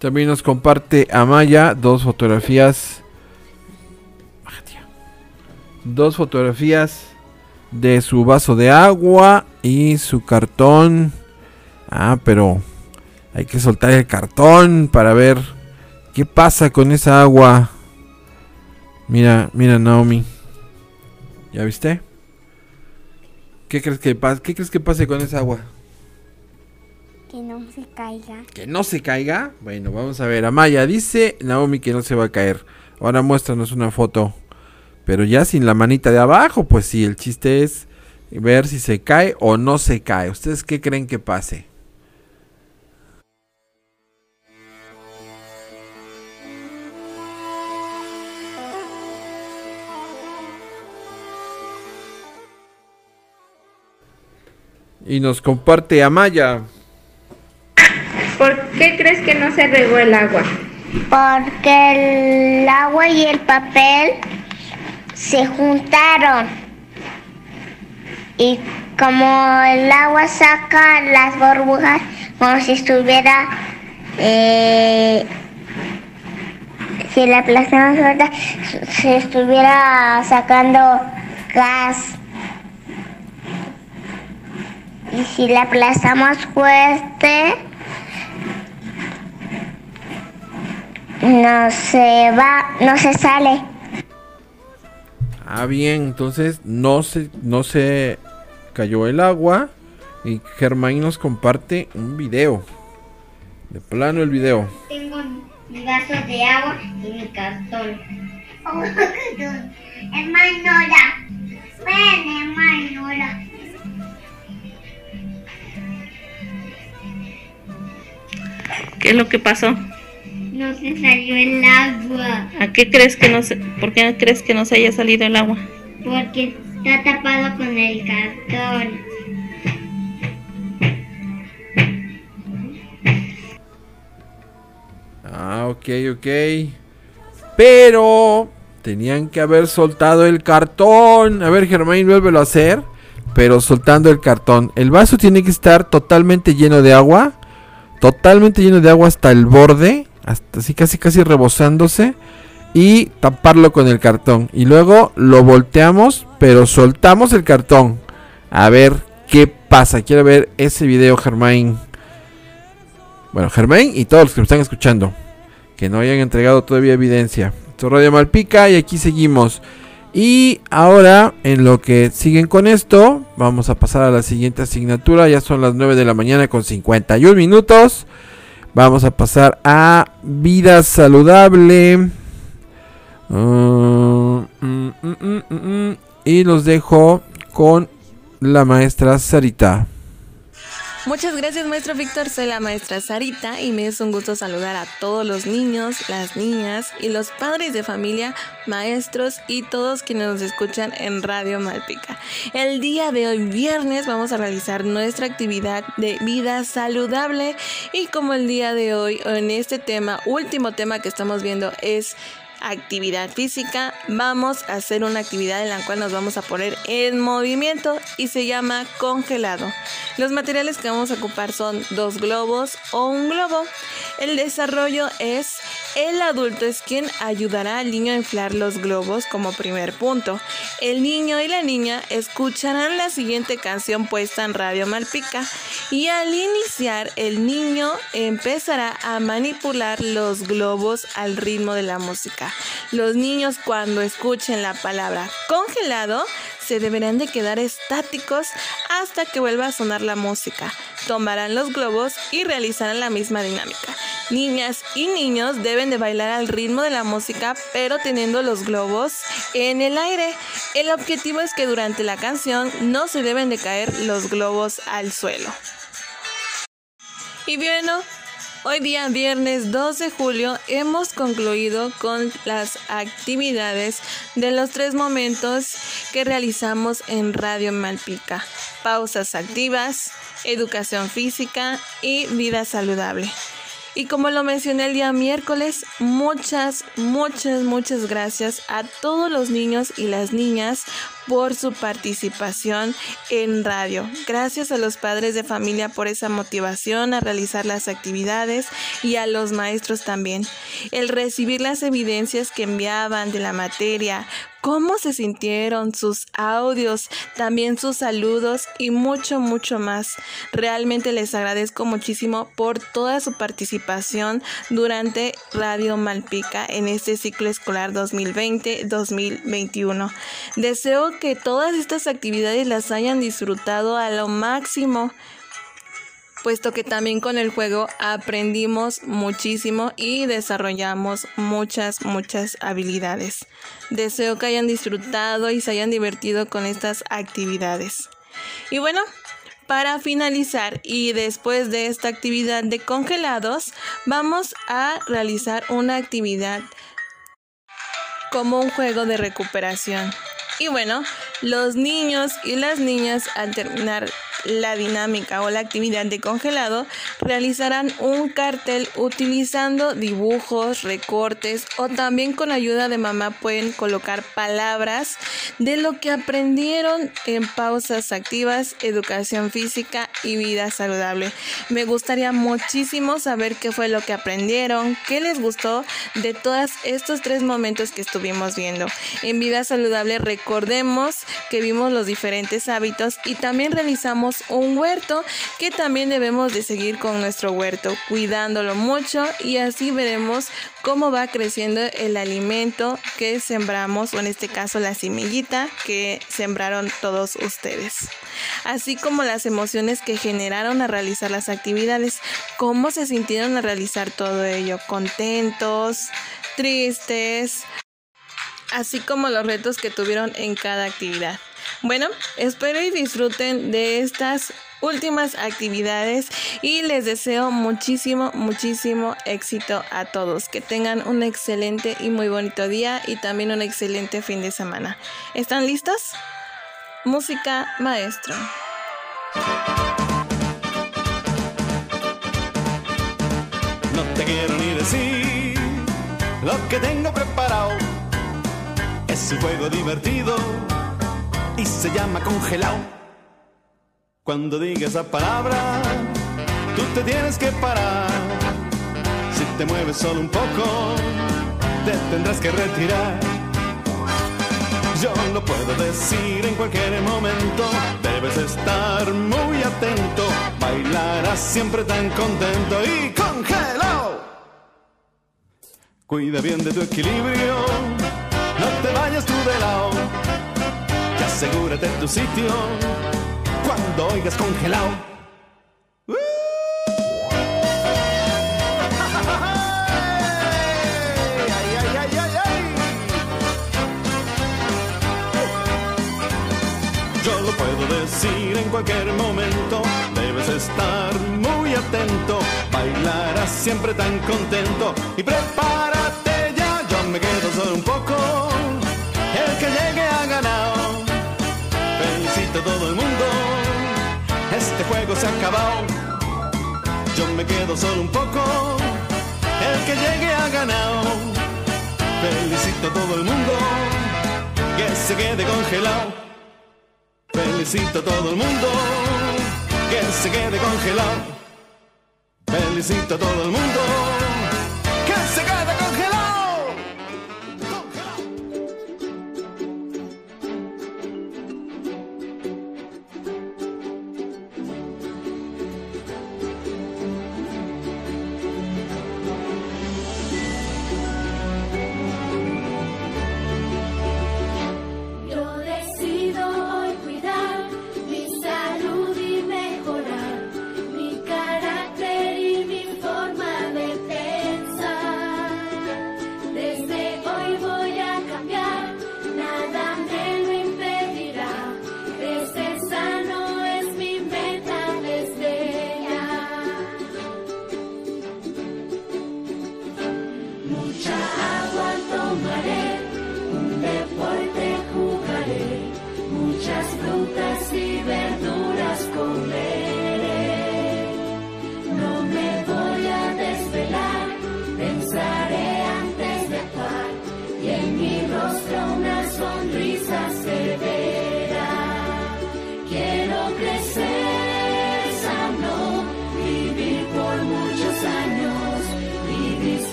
También nos comparte Amaya dos fotografías. Dos fotografías de su vaso de agua y su cartón. Ah, pero hay que soltar el cartón para ver qué pasa con esa agua. Mira, mira Naomi. ¿Ya viste? ¿Qué crees que? ¿Qué crees que pase con esa agua? Que no se caiga. ¿Que no se caiga? Bueno, vamos a ver. Amaya dice Naomi que no se va a caer. Ahora muéstranos una foto. Pero ya sin la manita de abajo, pues sí, el chiste es ver si se cae o no se cae. ¿Ustedes qué creen que pase? Y nos comparte Amaya. ¿Por qué crees que no se regó el agua? Porque el agua y el papel se juntaron. Y como el agua saca las burbujas, como si estuviera. eh, si la aplastamos fuerte, se estuviera sacando gas. Y si la aplastamos fuerte, no se va, no se sale. Ah, bien, entonces no se, no se cayó el agua. Y Germán nos comparte un video. De plano el video. Tengo mi vaso de agua y mi cartón. [laughs] Hermanora, ven, hermanora. ¿Qué es lo que pasó? No se salió el agua ¿A qué crees que no se, por qué crees que no se haya salido el agua? porque está tapado con el cartón. Ah, ok, ok. Pero tenían que haber soltado el cartón. A ver, Germán, vuélvelo a hacer. Pero soltando el cartón. El vaso tiene que estar totalmente lleno de agua. Totalmente lleno de agua hasta el borde. Hasta así casi casi rebosándose. y taparlo con el cartón. Y luego lo volteamos, pero soltamos el cartón. A ver qué pasa. Quiero ver ese video, Germain. Bueno, Germain y todos los que me están escuchando. Que no hayan entregado todavía evidencia. Esto es Radio Malpica y aquí seguimos. Y ahora, en lo que siguen con esto, vamos a pasar a la siguiente asignatura. Ya son las 9 de la mañana con 51 minutos. Vamos a pasar a vida saludable. Uh, mm, mm, mm, y los dejo con la maestra Sarita. Muchas gracias maestro Víctor, soy la maestra Sarita y me es un gusto saludar a todos los niños, las niñas y los padres de familia, maestros y todos quienes nos escuchan en Radio Malpica. El día de hoy viernes vamos a realizar nuestra actividad de vida saludable y como el día de hoy en este tema, último tema que estamos viendo es actividad física, vamos a hacer una actividad en la cual nos vamos a poner en movimiento y se llama congelado. Los materiales que vamos a ocupar son dos globos o un globo. El desarrollo es el adulto es quien ayudará al niño a inflar los globos como primer punto. El niño y la niña escucharán la siguiente canción puesta en Radio Malpica y al iniciar el niño empezará a manipular los globos al ritmo de la música. Los niños cuando escuchen la palabra congelado se deberán de quedar estáticos hasta que vuelva a sonar la música. Tomarán los globos y realizarán la misma dinámica. Niñas y niños deben de bailar al ritmo de la música, pero teniendo los globos en el aire. El objetivo es que durante la canción no se deben de caer los globos al suelo. Y bueno, Hoy día viernes 2 de julio hemos concluido con las actividades de los tres momentos que realizamos en Radio Malpica. Pausas activas, educación física y vida saludable. Y como lo mencioné el día miércoles, muchas, muchas, muchas gracias a todos los niños y las niñas por su participación en radio. Gracias a los padres de familia por esa motivación a realizar las actividades y a los maestros también. El recibir las evidencias que enviaban de la materia, cómo se sintieron, sus audios, también sus saludos y mucho, mucho más. Realmente les agradezco muchísimo por toda su participación durante Radio Malpica en este ciclo escolar 2020-2021. Deseo que todas estas actividades las hayan disfrutado a lo máximo puesto que también con el juego aprendimos muchísimo y desarrollamos muchas, muchas habilidades. Deseo que hayan disfrutado y se hayan divertido con estas actividades. Y bueno, para finalizar y después de esta actividad de congelados, vamos a realizar una actividad como un juego de recuperación. Y bueno, los niños y las niñas al terminar la dinámica o la actividad de congelado realizarán un cartel utilizando dibujos, recortes o también con ayuda de mamá pueden colocar palabras de lo que aprendieron en pausas activas, educación física y vida saludable. Me gustaría muchísimo saber qué fue lo que aprendieron, qué les gustó de todos estos tres momentos que estuvimos viendo. En vida saludable recordemos que vimos los diferentes hábitos y también realizamos un huerto que también debemos de seguir con nuestro huerto, cuidándolo mucho y así veremos cómo va creciendo el alimento que sembramos o en este caso la semillita que sembraron todos ustedes. Así como las emociones que generaron a realizar las actividades, cómo se sintieron a realizar todo ello, contentos, tristes, así como los retos que tuvieron en cada actividad. Bueno, espero y disfruten de estas últimas actividades y les deseo muchísimo, muchísimo éxito a todos. Que tengan un excelente y muy bonito día y también un excelente fin de semana. ¿Están listos? Música maestro. No te quiero ni decir lo que tengo preparado. Es un juego divertido y se llama congelado. Cuando diga esa palabra, tú te tienes que parar. Si te mueves solo un poco, te tendrás que retirar. Yo lo puedo decir en cualquier momento, debes estar muy atento, bailarás siempre tan contento y congelado. Cuida bien de tu equilibrio, no te vayas asegúrate tu sitio cuando oigas congelado. Yo lo puedo decir en cualquier momento, debes estar muy atento, bailarás siempre tan contento. Y prepárate ya, yo me quedo solo un poco, a todo el mundo, este juego se ha acabado, yo me quedo solo un poco, el que llegue ha ganado, felicito a todo el mundo, que se quede congelado. Felicito a todo el mundo. Que se quede congelado. Felicito a todo el mundo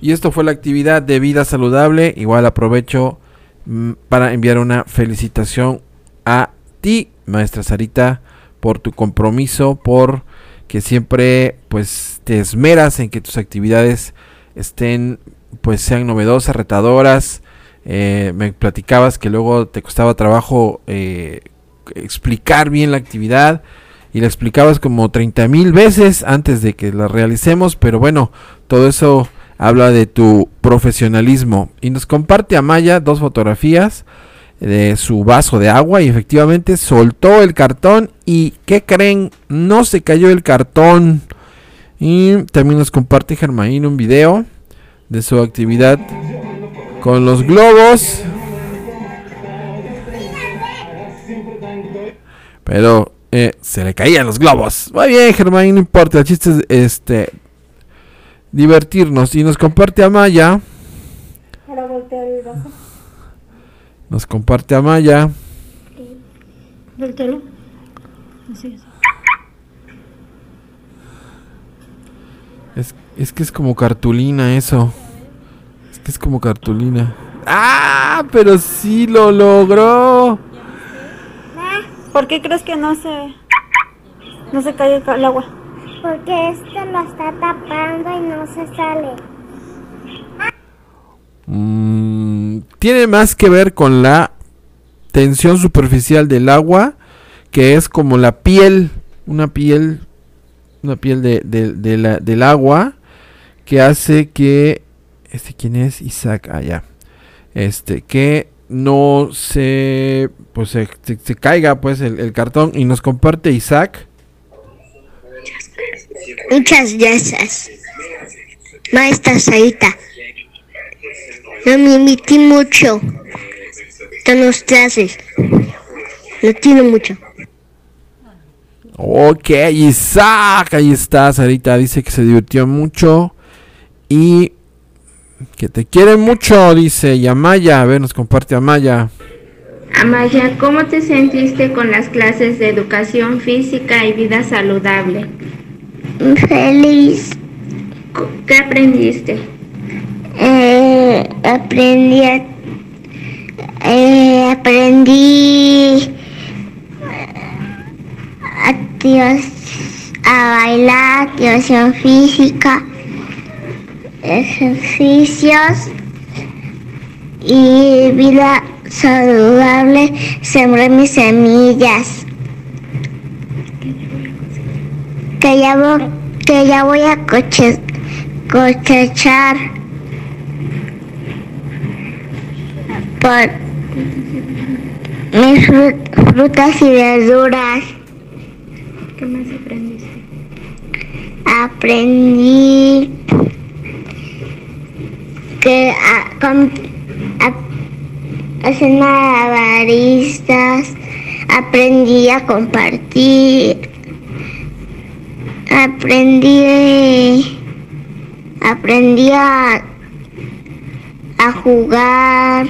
Y esto fue la actividad de vida saludable. Igual aprovecho mm, para enviar una felicitación a ti, maestra Sarita, por tu compromiso, por que siempre pues te esmeras en que tus actividades estén pues sean novedosas, retadoras. Eh, me platicabas que luego te costaba trabajo eh, explicar bien la actividad y la explicabas como 30 mil veces antes de que la realicemos, pero bueno, todo eso habla de tu profesionalismo. Y nos comparte Amaya dos fotografías de su vaso de agua y efectivamente soltó el cartón y ¿qué creen? No se cayó el cartón. Y también nos comparte Germain un video de su actividad con los globos. Pero eh, se le caían los globos. Muy bien, Germain, no importa. El chiste es este divertirnos. Y nos comparte a Maya. Ahora voltea el vaso. Nos comparte a Maya. Voltealo. Así es. Es, es que es como cartulina eso. Es que es como cartulina. ¡Ah! Pero sí lo logró. ¿Por qué crees que no se no se cae el ca- el agua? Porque esto lo está tapando y no se sale. Mm, tiene más que ver con la tensión superficial del agua, que es como la piel, una piel, una piel de, del agua, que hace que, este quién es, Isaac, allá, este, que no se, pues se, caiga pues el cartón y nos comparte Isaac. Muchas gracias. Maestra Sarita. No me emití mucho. Con los clases. Lo quiero mucho. Ok, Isaac, ahí está, Sarita dice que se divirtió mucho y que te quiere mucho, dice, y Amaya, a ver, nos comparte Amaya. Amaya, ¿cómo te sentiste con las clases de educación física y vida saludable? Feliz. ¿Qué aprendiste? Eh, aprendí a, eh, aprendí activos- a bailar, activación física, ejercicios y vida saludable. Sembré mis semillas. Que ya, vo- que ya voy a coche, cosechar. por mis fru- frutas y verduras. ¿Qué más aprendiste? Aprendí que a, com- a- hacer malabaristas, aprendí a compartir, aprendí, aprendí a, a jugar.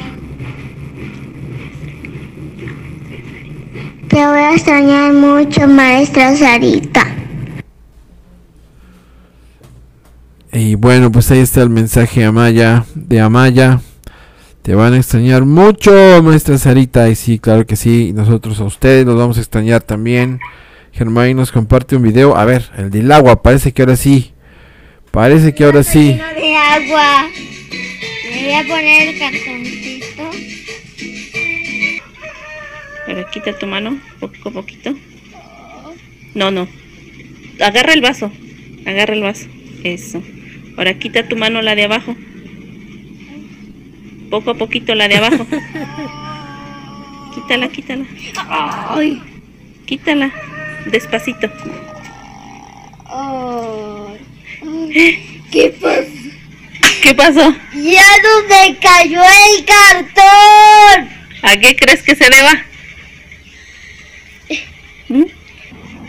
Te voy a extrañar mucho, maestra Sarita. Y bueno, pues ahí está el mensaje Amaya, de Amaya. Te van a extrañar mucho, maestra Sarita. Y sí, claro que sí. Nosotros a ustedes los vamos a extrañar también. Germán nos comparte un video. A ver, el del agua. Parece que ahora sí. Parece que ahora sí. De agua. Me voy a poner el cartoncito. Ahora quita tu mano, poco a poquito. No, no. Agarra el vaso. Agarra el vaso. Eso. Ahora quita tu mano la de abajo. Poco a poquito la de abajo. [laughs] Quítala, quítala. Ay. Quítala. Despacito. ¿Qué pasó? ¿Qué pasó? Ya no me cayó el cartón. ¿A qué crees que se deba?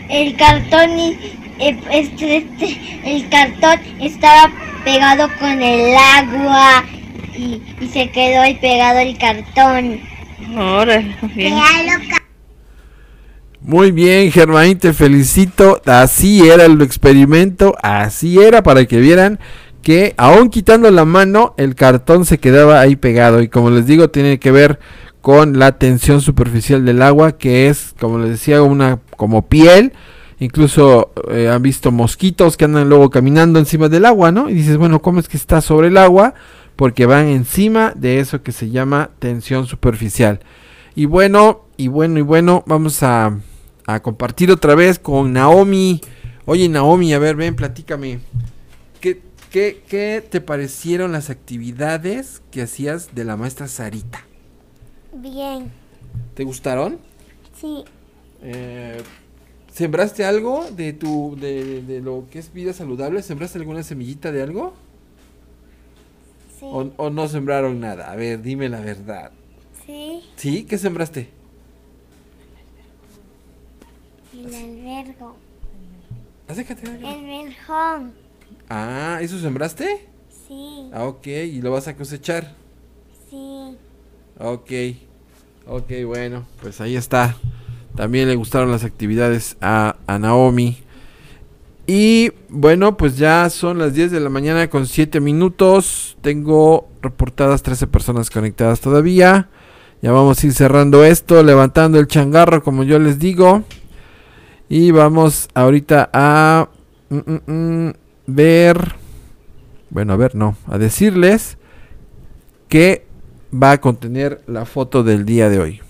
El cartón y eh, este, este, el cartón estaba pegado con el agua y, y se quedó ahí pegado el cartón. Órale, bien. Muy bien, Germán, te felicito. Así era el experimento, así era para que vieran que aún quitando la mano, el cartón se quedaba ahí pegado. Y como les digo, tiene que ver con la tensión superficial del agua, que es, como les decía, una como piel. Incluso eh, han visto mosquitos que andan luego caminando encima del agua, ¿no? Y dices, bueno, ¿cómo es que está sobre el agua? Porque van encima de eso que se llama tensión superficial. Y bueno, y bueno, y bueno, vamos a, a compartir otra vez con Naomi. Oye, Naomi, a ver, ven, platícame. ¿Qué, qué, qué te parecieron las actividades que hacías de la maestra Sarita? Bien, ¿Te gustaron? sí, Eh, ¿Sembraste algo de tu de, de lo que es vida saludable? ¿Sembraste alguna semillita de algo? sí, ¿O, o no sembraron nada? A ver, dime la verdad. sí, ¿Sí? ¿Qué sembraste? El albergo, Acércate, acércate. el verjón, Ah, ¿eso sembraste? sí, Ah, ok, y lo vas a cosechar. sí, Ok, ok, bueno, pues ahí está. También le gustaron las actividades a, a Naomi. Y bueno, pues ya son las 10 de la mañana con 7 minutos. Tengo reportadas 13 personas conectadas todavía. Ya vamos a ir cerrando esto, levantando el changarro como yo les digo. Y vamos ahorita a mm, mm, mm, ver, bueno, a ver, no, a decirles que va a contener la foto del día de hoy.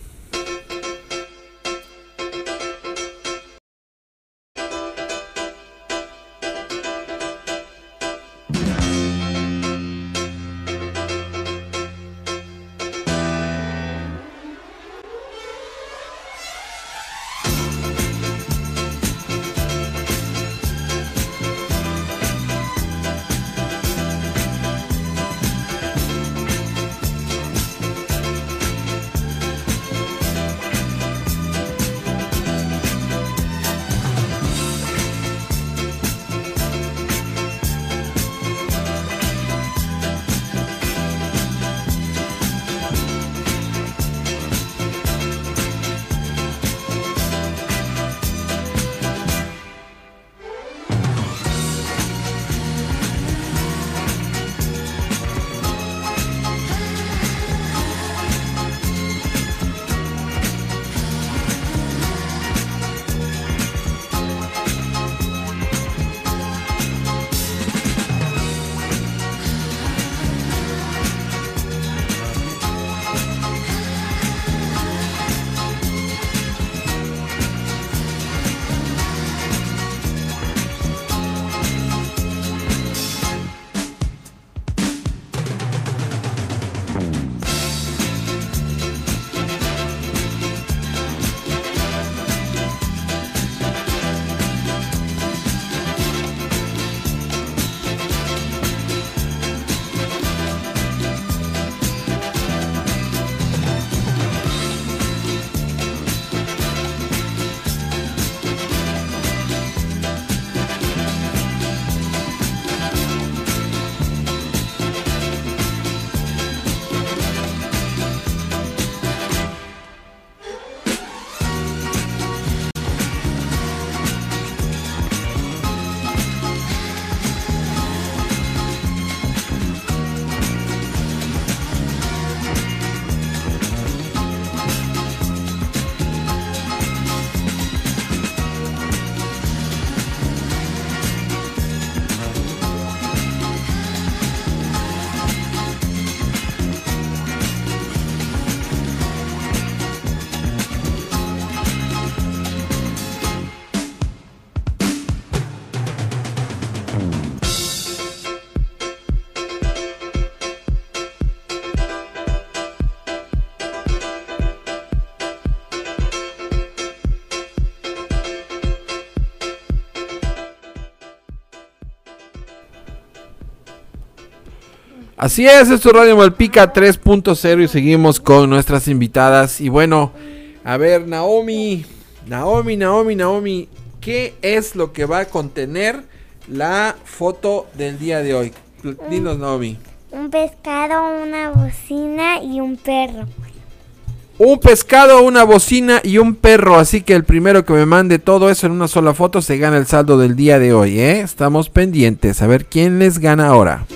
Así es, esto es Radio Malpica 3.0 y seguimos con nuestras invitadas. Y bueno, a ver, Naomi, Naomi, Naomi, Naomi, ¿qué es lo que va a contener la foto del día de hoy? Dinos, Naomi. un pescado, una bocina y un perro. Un pescado, una bocina y un perro. Así que el primero que me mande todo eso en una sola foto se gana el saldo del día de hoy, ¿eh? Estamos pendientes. A ver quién les gana ahora.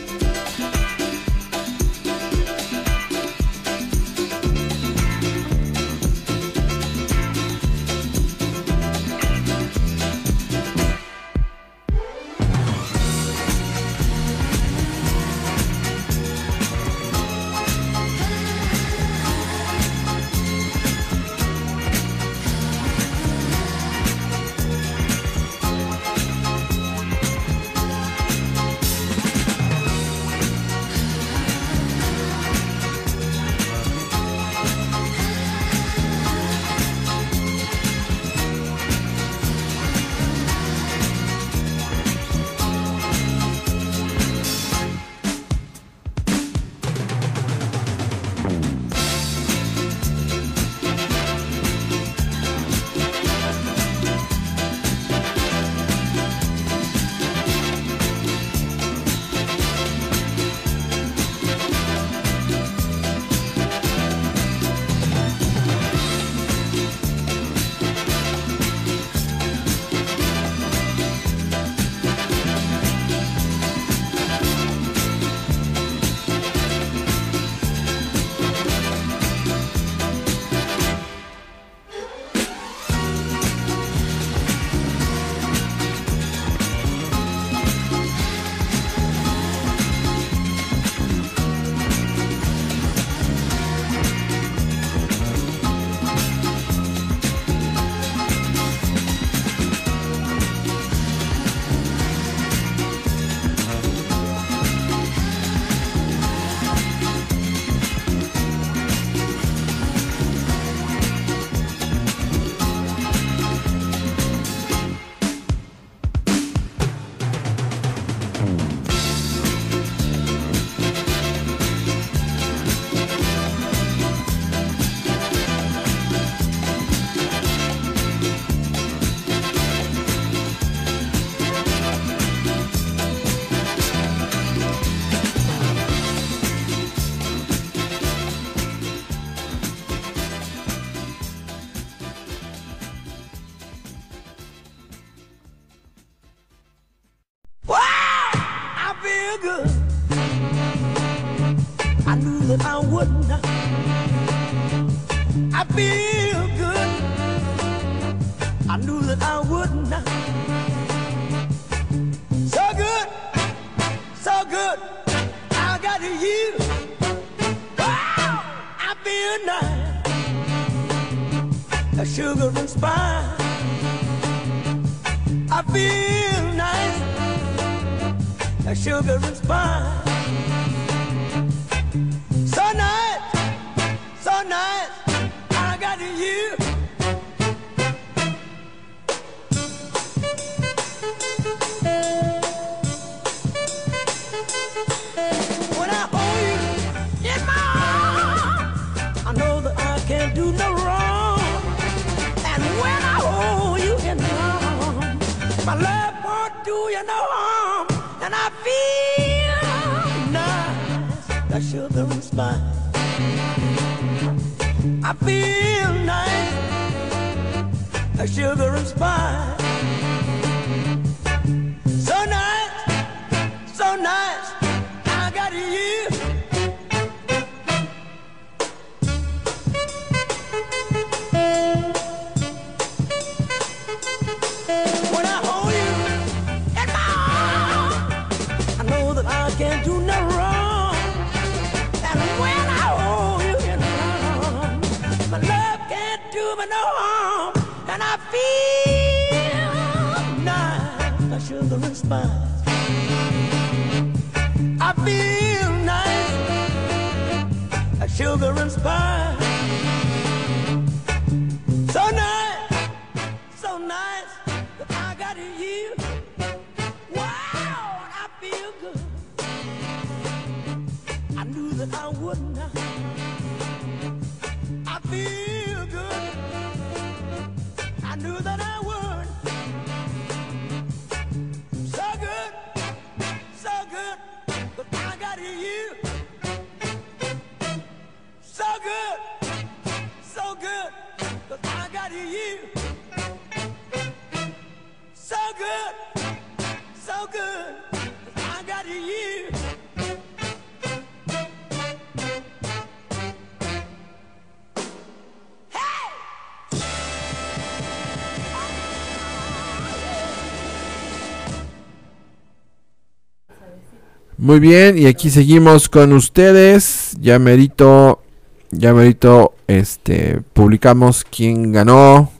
Muy bien, y aquí seguimos con ustedes. Ya merito, ya merito, este, publicamos quién ganó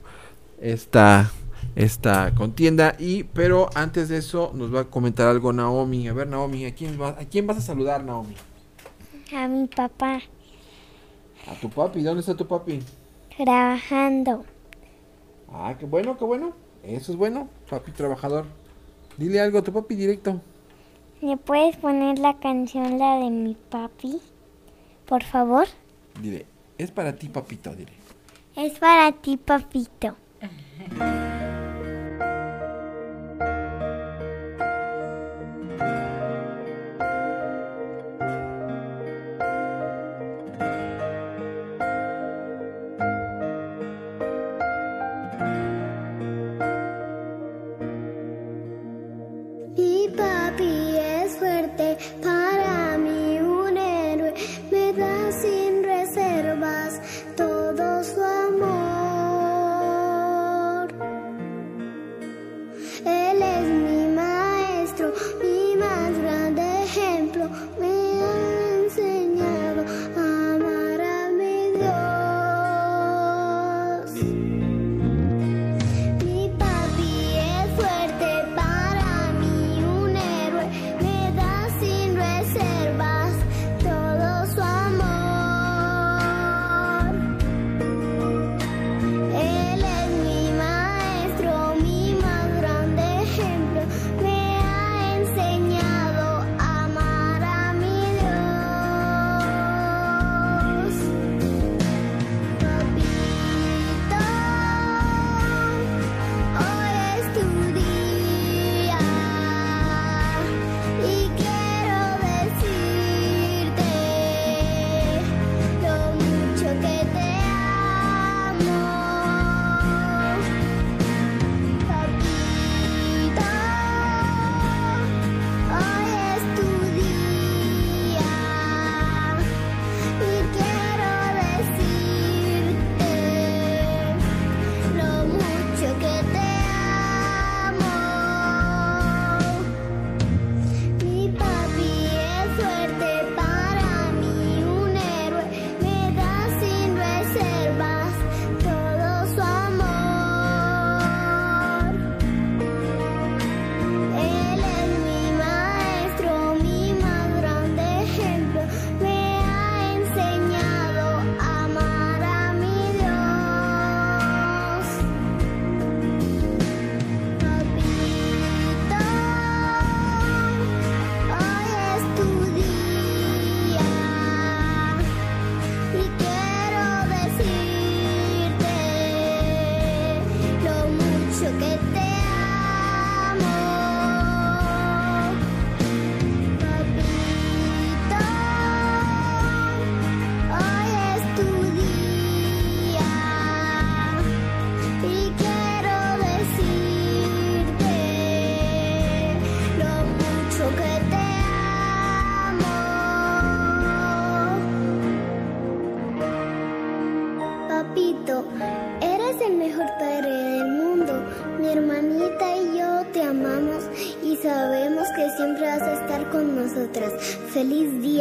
esta, esta contienda. Y, pero antes de eso, nos va a comentar algo Naomi. A ver, Naomi, ¿a quién, va, ¿a quién vas a saludar, Naomi? A mi papá. ¿A tu papi? ¿Dónde está tu papi? Trabajando. Ah, qué bueno, qué bueno. Eso es bueno, papi trabajador. Dile algo a tu papi directo. ¿Le puedes poner la canción, la de mi papi? Por favor. Diré, es para ti, papito, diré. Es para ti, papito. [laughs]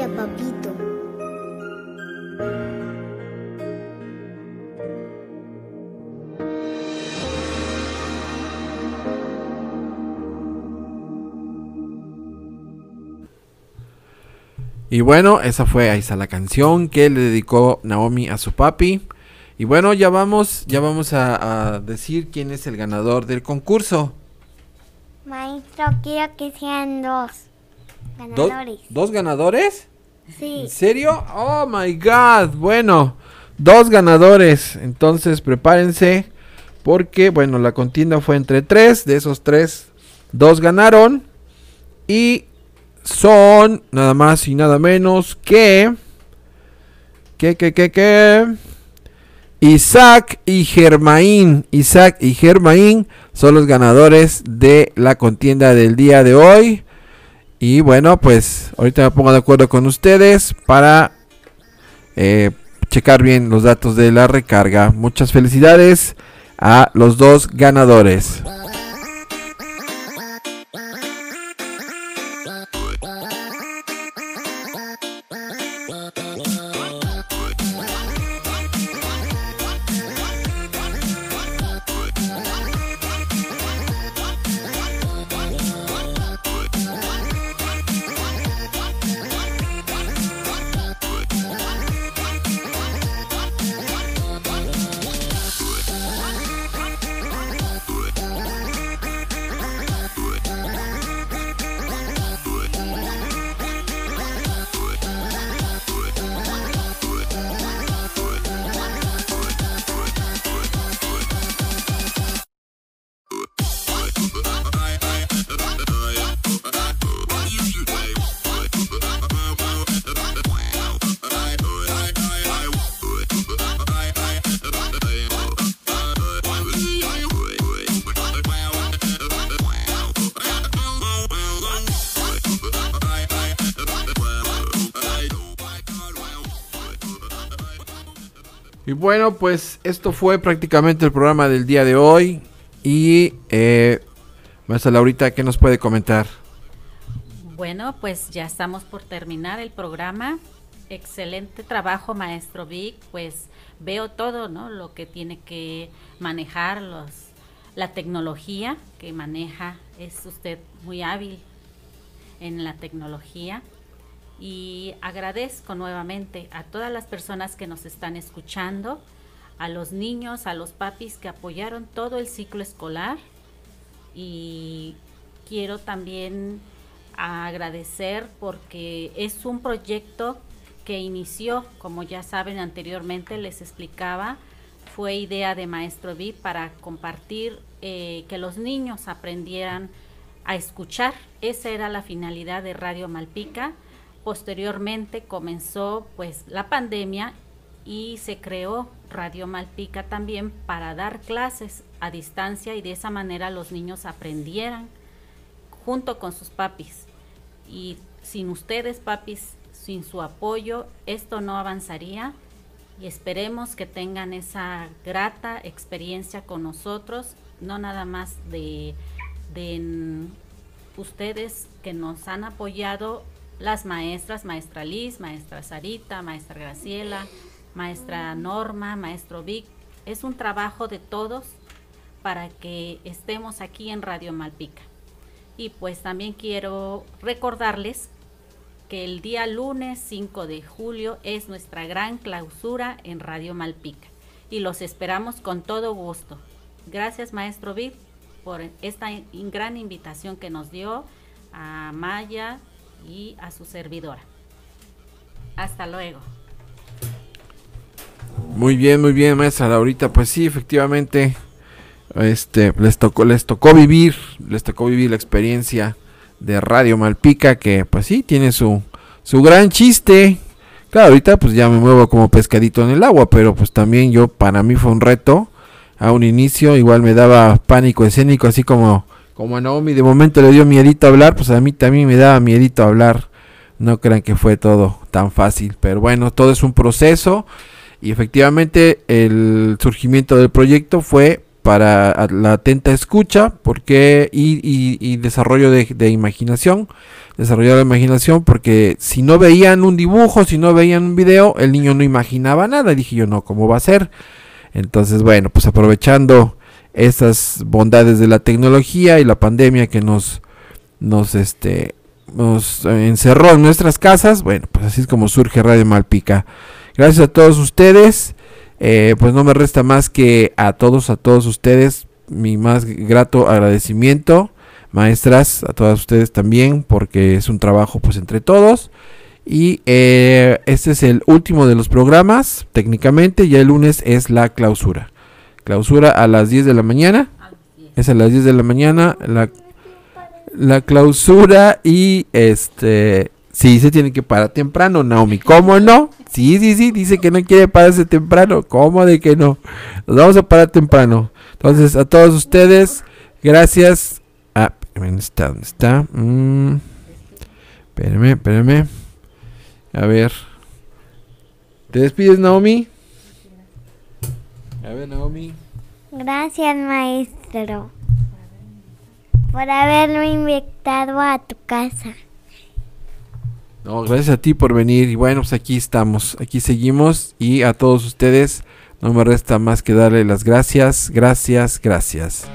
Papito. Y bueno, esa fue ahí está la canción que le dedicó Naomi a su papi. Y bueno, ya vamos, ya vamos a, a decir quién es el ganador del concurso. Maestro, quiero que sean dos ¿Dos, ganadores. ¿Dos ganadores? ¿En serio? Oh my god. Bueno, dos ganadores. Entonces prepárense. Porque, bueno, la contienda fue entre tres. De esos tres, dos ganaron. Y son nada más y nada menos que. Que, que, que, que. Isaac y Germain. Isaac y Germain son los ganadores de la contienda del día de hoy. Y bueno, pues ahorita me pongo de acuerdo con ustedes para eh, checar bien los datos de la recarga. Muchas felicidades a los dos ganadores. Pues esto fue prácticamente el programa del día de hoy. Y eh, maestra Laurita, ¿qué nos puede comentar? Bueno, pues ya estamos por terminar el programa. Excelente trabajo, maestro Vic. Pues veo todo, ¿no? Lo que tiene que manejar, los, la tecnología que maneja. Es usted muy hábil en la tecnología. Y agradezco nuevamente a todas las personas que nos están escuchando, a los niños, a los papis que apoyaron todo el ciclo escolar. Y quiero también agradecer porque es un proyecto que inició, como ya saben anteriormente les explicaba, fue idea de Maestro Vid para compartir eh, que los niños aprendieran a escuchar. Esa era la finalidad de Radio Malpica. Posteriormente comenzó pues la pandemia y se creó Radio Malpica también para dar clases a distancia y de esa manera los niños aprendieran junto con sus papis. Y sin ustedes, papis, sin su apoyo, esto no avanzaría y esperemos que tengan esa grata experiencia con nosotros, no nada más de, de ustedes que nos han apoyado, las maestras, maestra Liz, maestra Sarita, maestra Graciela, maestra Norma, maestro Vic. Es un trabajo de todos para que estemos aquí en Radio Malpica. Y pues también quiero recordarles que el día lunes 5 de julio es nuestra gran clausura en Radio Malpica y los esperamos con todo gusto. Gracias maestro Vic por esta gran invitación que nos dio a Maya y a su servidora. Hasta luego. Muy bien, muy bien, maestra Laurita. Pues sí, efectivamente, este, les tocó, les tocó vivir, les tocó vivir la experiencia de Radio Malpica, que pues sí, tiene su, su gran chiste. Claro, ahorita pues ya me muevo como pescadito en el agua, pero pues también yo, para mí fue un reto. A un inicio igual me daba pánico escénico, así como, como a Naomi de momento le dio miedito hablar, pues a mí también me daba miedito hablar. No crean que fue todo tan fácil, pero bueno, todo es un proceso. Y efectivamente el surgimiento del proyecto fue para la atenta escucha porque y, desarrollo de, imaginación. Desarrollar la imaginación porque si no veían un dibujo, si no veían un video, el niño no imaginaba nada. Dije yo, no, ¿cómo va a ser? Entonces, bueno, pues aprovechando esas bondades de la tecnología y la pandemia que nos, nos, este, nos encerró en nuestras casas, bueno, pues así es como surge Radio Malpica. Gracias a todos ustedes. Eh, pues no me resta más que a todos, a todos ustedes, mi más grato agradecimiento, maestras, a todas ustedes también, porque es un trabajo pues entre todos. Y eh, este es el último de los programas, técnicamente, ya el lunes es la clausura. Clausura a las 10 de la mañana. Es a las 10 de la mañana la, la clausura y este... Sí, se tiene que parar temprano, Naomi. ¿Cómo no? Sí, sí, sí, dice que no quiere pararse temprano. ¿Cómo de que no? Nos vamos a parar temprano. Entonces, a todos ustedes, gracias. Ah, ¿dónde está? ¿Dónde está? Mm, espérame, espérame. A ver. ¿Te despides, Naomi? A ver, Naomi. Gracias, maestro, por haberme invitado a tu casa. Gracias a ti por venir. Y bueno, pues aquí estamos, aquí seguimos. Y a todos ustedes, no me resta más que darle las gracias, gracias, gracias.